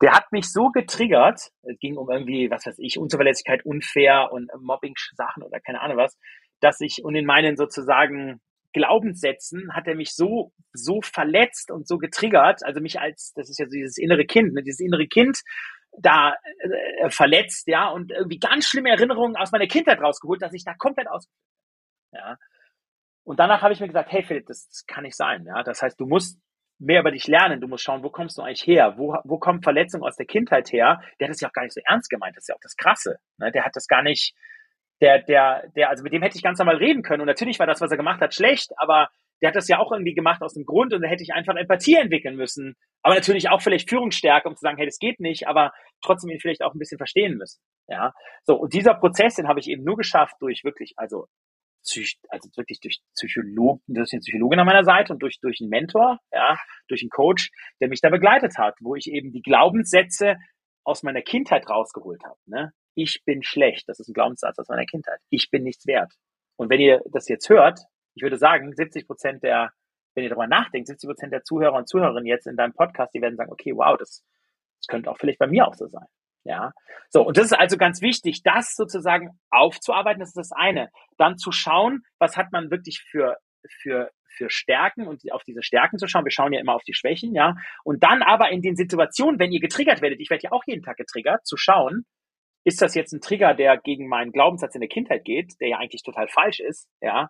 Der hat mich so getriggert, es ging um irgendwie, was weiß ich, Unzuverlässigkeit, unfair und Mobbing-Sachen oder keine Ahnung was, dass ich und in meinen sozusagen Glaubenssätzen hat er mich so, so verletzt und so getriggert, also mich als, das ist ja so dieses innere Kind, ne, dieses innere Kind da äh, verletzt, ja, und irgendwie ganz schlimme Erinnerungen aus meiner Kindheit rausgeholt, dass ich da komplett aus, ja. Und danach habe ich mir gesagt, hey Philipp, das, das kann nicht sein, ja. Das heißt, du musst mehr über dich lernen. Du musst schauen, wo kommst du eigentlich her? Wo, wo kommt Verletzung aus der Kindheit her? Der hat das ja auch gar nicht so ernst gemeint. Das ist ja auch das Krasse. Ne? Der hat das gar nicht, der, der, der, also mit dem hätte ich ganz normal reden können. Und natürlich war das, was er gemacht hat, schlecht, aber der hat das ja auch irgendwie gemacht aus dem Grund und da hätte ich einfach Empathie entwickeln müssen. Aber natürlich auch vielleicht Führungsstärke, um zu sagen, hey, das geht nicht, aber trotzdem ihn vielleicht auch ein bisschen verstehen müssen. Ja. So, und dieser Prozess, den habe ich eben nur geschafft durch wirklich, also also wirklich durch Psychologen, durch den Psychologen an meiner Seite und durch, durch einen Mentor, ja, durch einen Coach, der mich da begleitet hat, wo ich eben die Glaubenssätze aus meiner Kindheit rausgeholt habe. Ne? Ich bin schlecht, das ist ein Glaubenssatz aus meiner Kindheit. Ich bin nichts wert. Und wenn ihr das jetzt hört, ich würde sagen, 70 Prozent der, wenn ihr darüber nachdenkt, 70 Prozent der Zuhörer und Zuhörerinnen jetzt in deinem Podcast, die werden sagen, okay, wow, das, das könnte auch vielleicht bei mir auch so sein. Ja, so und das ist also ganz wichtig, das sozusagen aufzuarbeiten. Das ist das eine. Dann zu schauen, was hat man wirklich für für für Stärken und auf diese Stärken zu schauen. Wir schauen ja immer auf die Schwächen, ja. Und dann aber in den Situationen, wenn ihr getriggert werdet, ich werde ja auch jeden Tag getriggert, zu schauen, ist das jetzt ein Trigger, der gegen meinen Glaubenssatz in der Kindheit geht, der ja eigentlich total falsch ist, ja.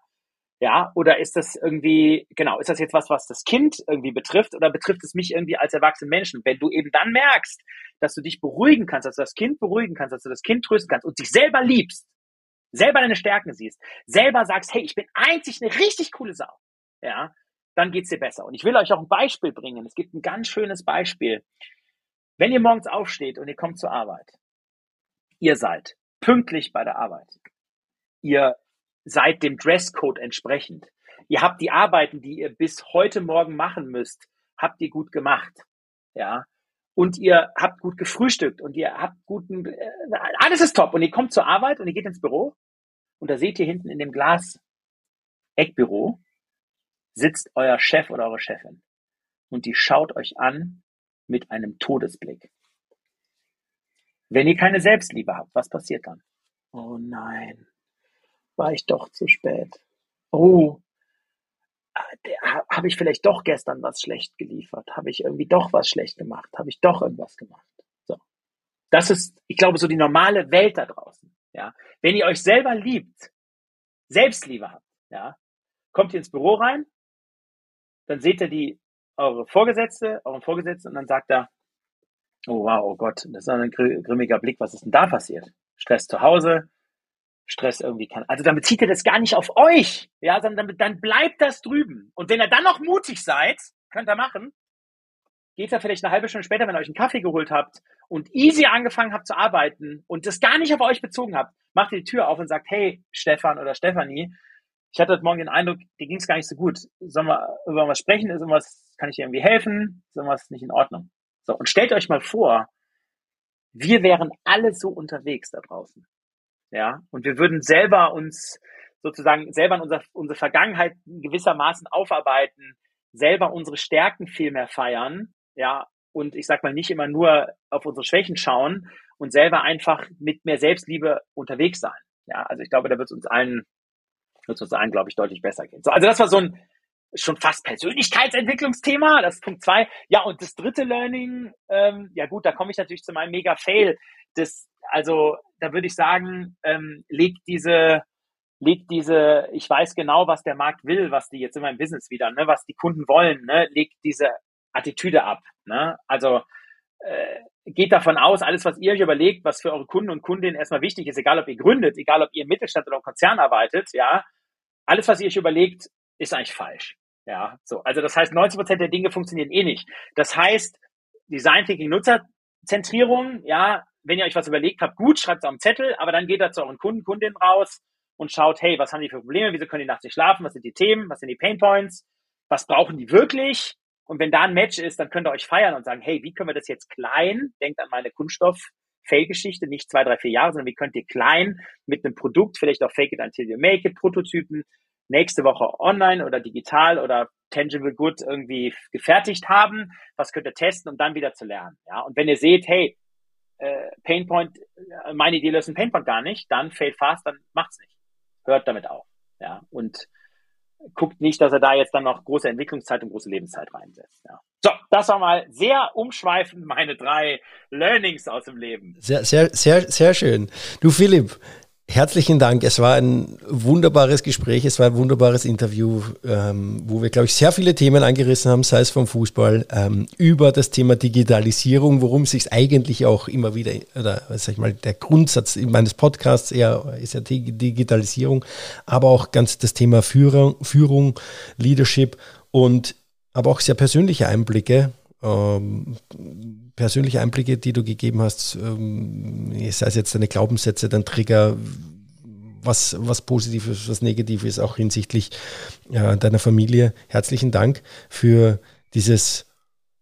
Ja, oder ist das irgendwie, genau, ist das jetzt was, was das Kind irgendwie betrifft oder betrifft es mich irgendwie als erwachsenen Menschen? Wenn du eben dann merkst, dass du dich beruhigen kannst, dass du das Kind beruhigen kannst, dass du das Kind trösten kannst und dich selber liebst, selber deine Stärken siehst, selber sagst, hey, ich bin einzig eine richtig coole Sau, ja, dann geht's dir besser. Und ich will euch auch ein Beispiel bringen. Es gibt ein ganz schönes Beispiel. Wenn ihr morgens aufsteht und ihr kommt zur Arbeit, ihr seid pünktlich bei der Arbeit. Ihr seid dem Dresscode entsprechend. Ihr habt die Arbeiten, die ihr bis heute Morgen machen müsst, habt ihr gut gemacht. Ja. Und ihr habt gut gefrühstückt und ihr habt guten, äh, alles ist top. Und ihr kommt zur Arbeit und ihr geht ins Büro und da seht ihr hinten in dem Glas Eckbüro sitzt euer Chef oder eure Chefin und die schaut euch an mit einem Todesblick. Wenn ihr keine Selbstliebe habt, was passiert dann? Oh nein, war ich doch zu spät. Oh, habe ich vielleicht doch gestern was schlecht geliefert? Habe ich irgendwie doch was schlecht gemacht? Habe ich doch irgendwas gemacht? So. Das ist, ich glaube, so die normale Welt da draußen. Ja. Wenn ihr euch selber liebt, Selbstliebe habt, ja, kommt ihr ins Büro rein, dann seht ihr die, eure Vorgesetzte, euren Vorgesetzten und dann sagt er, oh wow, oh Gott, das ist ein grimmiger Blick, was ist denn da passiert? Stress zu Hause, Stress irgendwie kann. Also dann bezieht ihr das gar nicht auf euch, ja, sondern dann, dann bleibt das drüben. Und wenn ihr dann noch mutig seid, könnt ihr machen, geht ihr vielleicht eine halbe Stunde später, wenn ihr euch einen Kaffee geholt habt und easy angefangen habt zu arbeiten und das gar nicht auf euch bezogen habt, macht ihr die Tür auf und sagt, hey, Stefan oder Stefanie, ich hatte heute Morgen den Eindruck, dir ging es gar nicht so gut. Sollen wir über was sprechen? Ist irgendwas, kann ich dir irgendwie helfen? Ist irgendwas nicht in Ordnung? So, und stellt euch mal vor, wir wären alle so unterwegs da draußen. Ja, und wir würden selber uns sozusagen selber in unser, unsere Vergangenheit gewissermaßen aufarbeiten, selber unsere Stärken viel mehr feiern, ja, und ich sag mal nicht immer nur auf unsere Schwächen schauen und selber einfach mit mehr Selbstliebe unterwegs sein. Ja, also ich glaube, da wird es uns allen wird uns allen, glaube ich, deutlich besser gehen. So, also das war so ein schon fast Persönlichkeitsentwicklungsthema. Das ist Punkt zwei. Ja, und das dritte Learning, ähm, ja gut, da komme ich natürlich zu meinem Mega-Fail. Das, also, da würde ich sagen, ähm, legt diese, legt diese, ich weiß genau, was der Markt will, was die jetzt in meinem Business wieder, ne, was die Kunden wollen, ne, legt diese Attitüde ab. Ne? Also äh, geht davon aus, alles, was ihr euch überlegt, was für eure Kunden und Kundinnen erstmal wichtig ist, egal ob ihr gründet, egal ob ihr im Mittelstand oder im Konzern arbeitet, ja, alles, was ihr euch überlegt, ist eigentlich falsch. Ja, so. Also das heißt, 90 Prozent der Dinge funktionieren eh nicht. Das heißt, Design Thinking Nutzerzentrierung, ja, wenn ihr euch was überlegt habt, gut, schreibt es auf den Zettel, aber dann geht da zu euren Kunden, Kundinnen raus und schaut, hey, was haben die für Probleme, wieso können die nachts nicht schlafen, was sind die Themen, was sind die Pain Points, was brauchen die wirklich? Und wenn da ein Match ist, dann könnt ihr euch feiern und sagen, hey, wie können wir das jetzt klein, denkt an meine Kunststoff Fail-Geschichte, nicht zwei, drei, vier Jahre, sondern wie könnt ihr klein mit einem Produkt, vielleicht auch Fake it until you make it, Prototypen, nächste Woche online oder digital oder tangible good irgendwie gefertigt haben, was könnt ihr testen, um dann wieder zu lernen. Ja, und wenn ihr seht, hey, äh, Painpoint, äh, meine Idee löst ein Painpoint gar nicht, dann fail fast, dann macht's nicht. Hört damit auf. Ja, und guckt nicht, dass er da jetzt dann noch große Entwicklungszeit und große Lebenszeit reinsetzt. Ja. So, das war mal sehr umschweifend meine drei Learnings aus dem Leben. Sehr, sehr, sehr, sehr schön. Du Philipp, Herzlichen Dank. Es war ein wunderbares Gespräch, es war ein wunderbares Interview, ähm, wo wir, glaube ich, sehr viele Themen angerissen haben, sei es vom Fußball, ähm, über das Thema Digitalisierung, worum es sich eigentlich auch immer wieder, oder sag ich mal, der Grundsatz meines Podcasts eher ist ja Digitalisierung, aber auch ganz das Thema Führung, Führung Leadership und aber auch sehr persönliche Einblicke. Ähm, persönliche Einblicke, die du gegeben hast, ähm, sei es jetzt deine Glaubenssätze, dein Trigger, was, was Positives, was Negatives, auch hinsichtlich äh, deiner Familie. Herzlichen Dank für dieses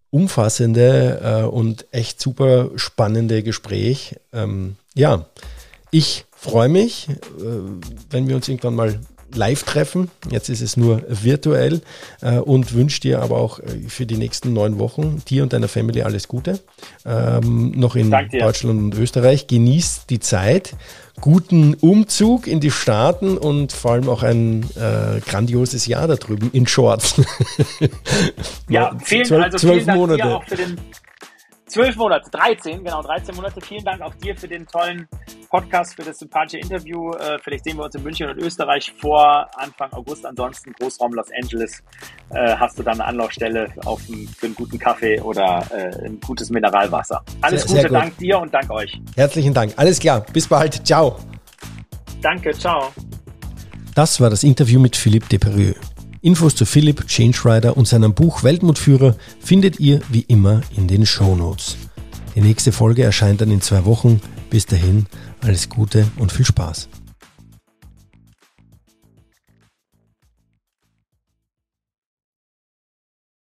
umfassende äh, und echt super spannende Gespräch. Ähm, ja, ich freue mich, äh, wenn wir uns irgendwann mal live treffen. Jetzt ist es nur virtuell äh, und wünsche dir aber auch äh, für die nächsten neun Wochen dir und deiner Family alles Gute. Ähm, noch in Deutschland und Österreich. Genieß die Zeit. Guten Umzug in die Staaten und vor allem auch ein äh, grandioses Jahr da drüben in Shorts. ja, vielen, zwölf, also vielen Dank Monate. auch für den zwölf Monate, 13, genau, 13 Monate. Vielen Dank auch dir für den tollen Podcast, für das sympathische Interview. Äh, vielleicht sehen wir uns in München und Österreich vor Anfang August. Ansonsten Großraum Los Angeles äh, hast du dann eine Anlaufstelle auf ein, für einen guten Kaffee oder äh, ein gutes Mineralwasser. Alles sehr, Gute, sehr gut. dank dir und dank euch. Herzlichen Dank. Alles klar. Bis bald. Ciao. Danke. Ciao. Das war das Interview mit Philippe Deperrieux. Infos zu Philipp Changerider und seinem Buch Weltmutführer findet ihr wie immer in den Show Notes. Die nächste Folge erscheint dann in zwei Wochen. Bis dahin, alles Gute und viel Spaß.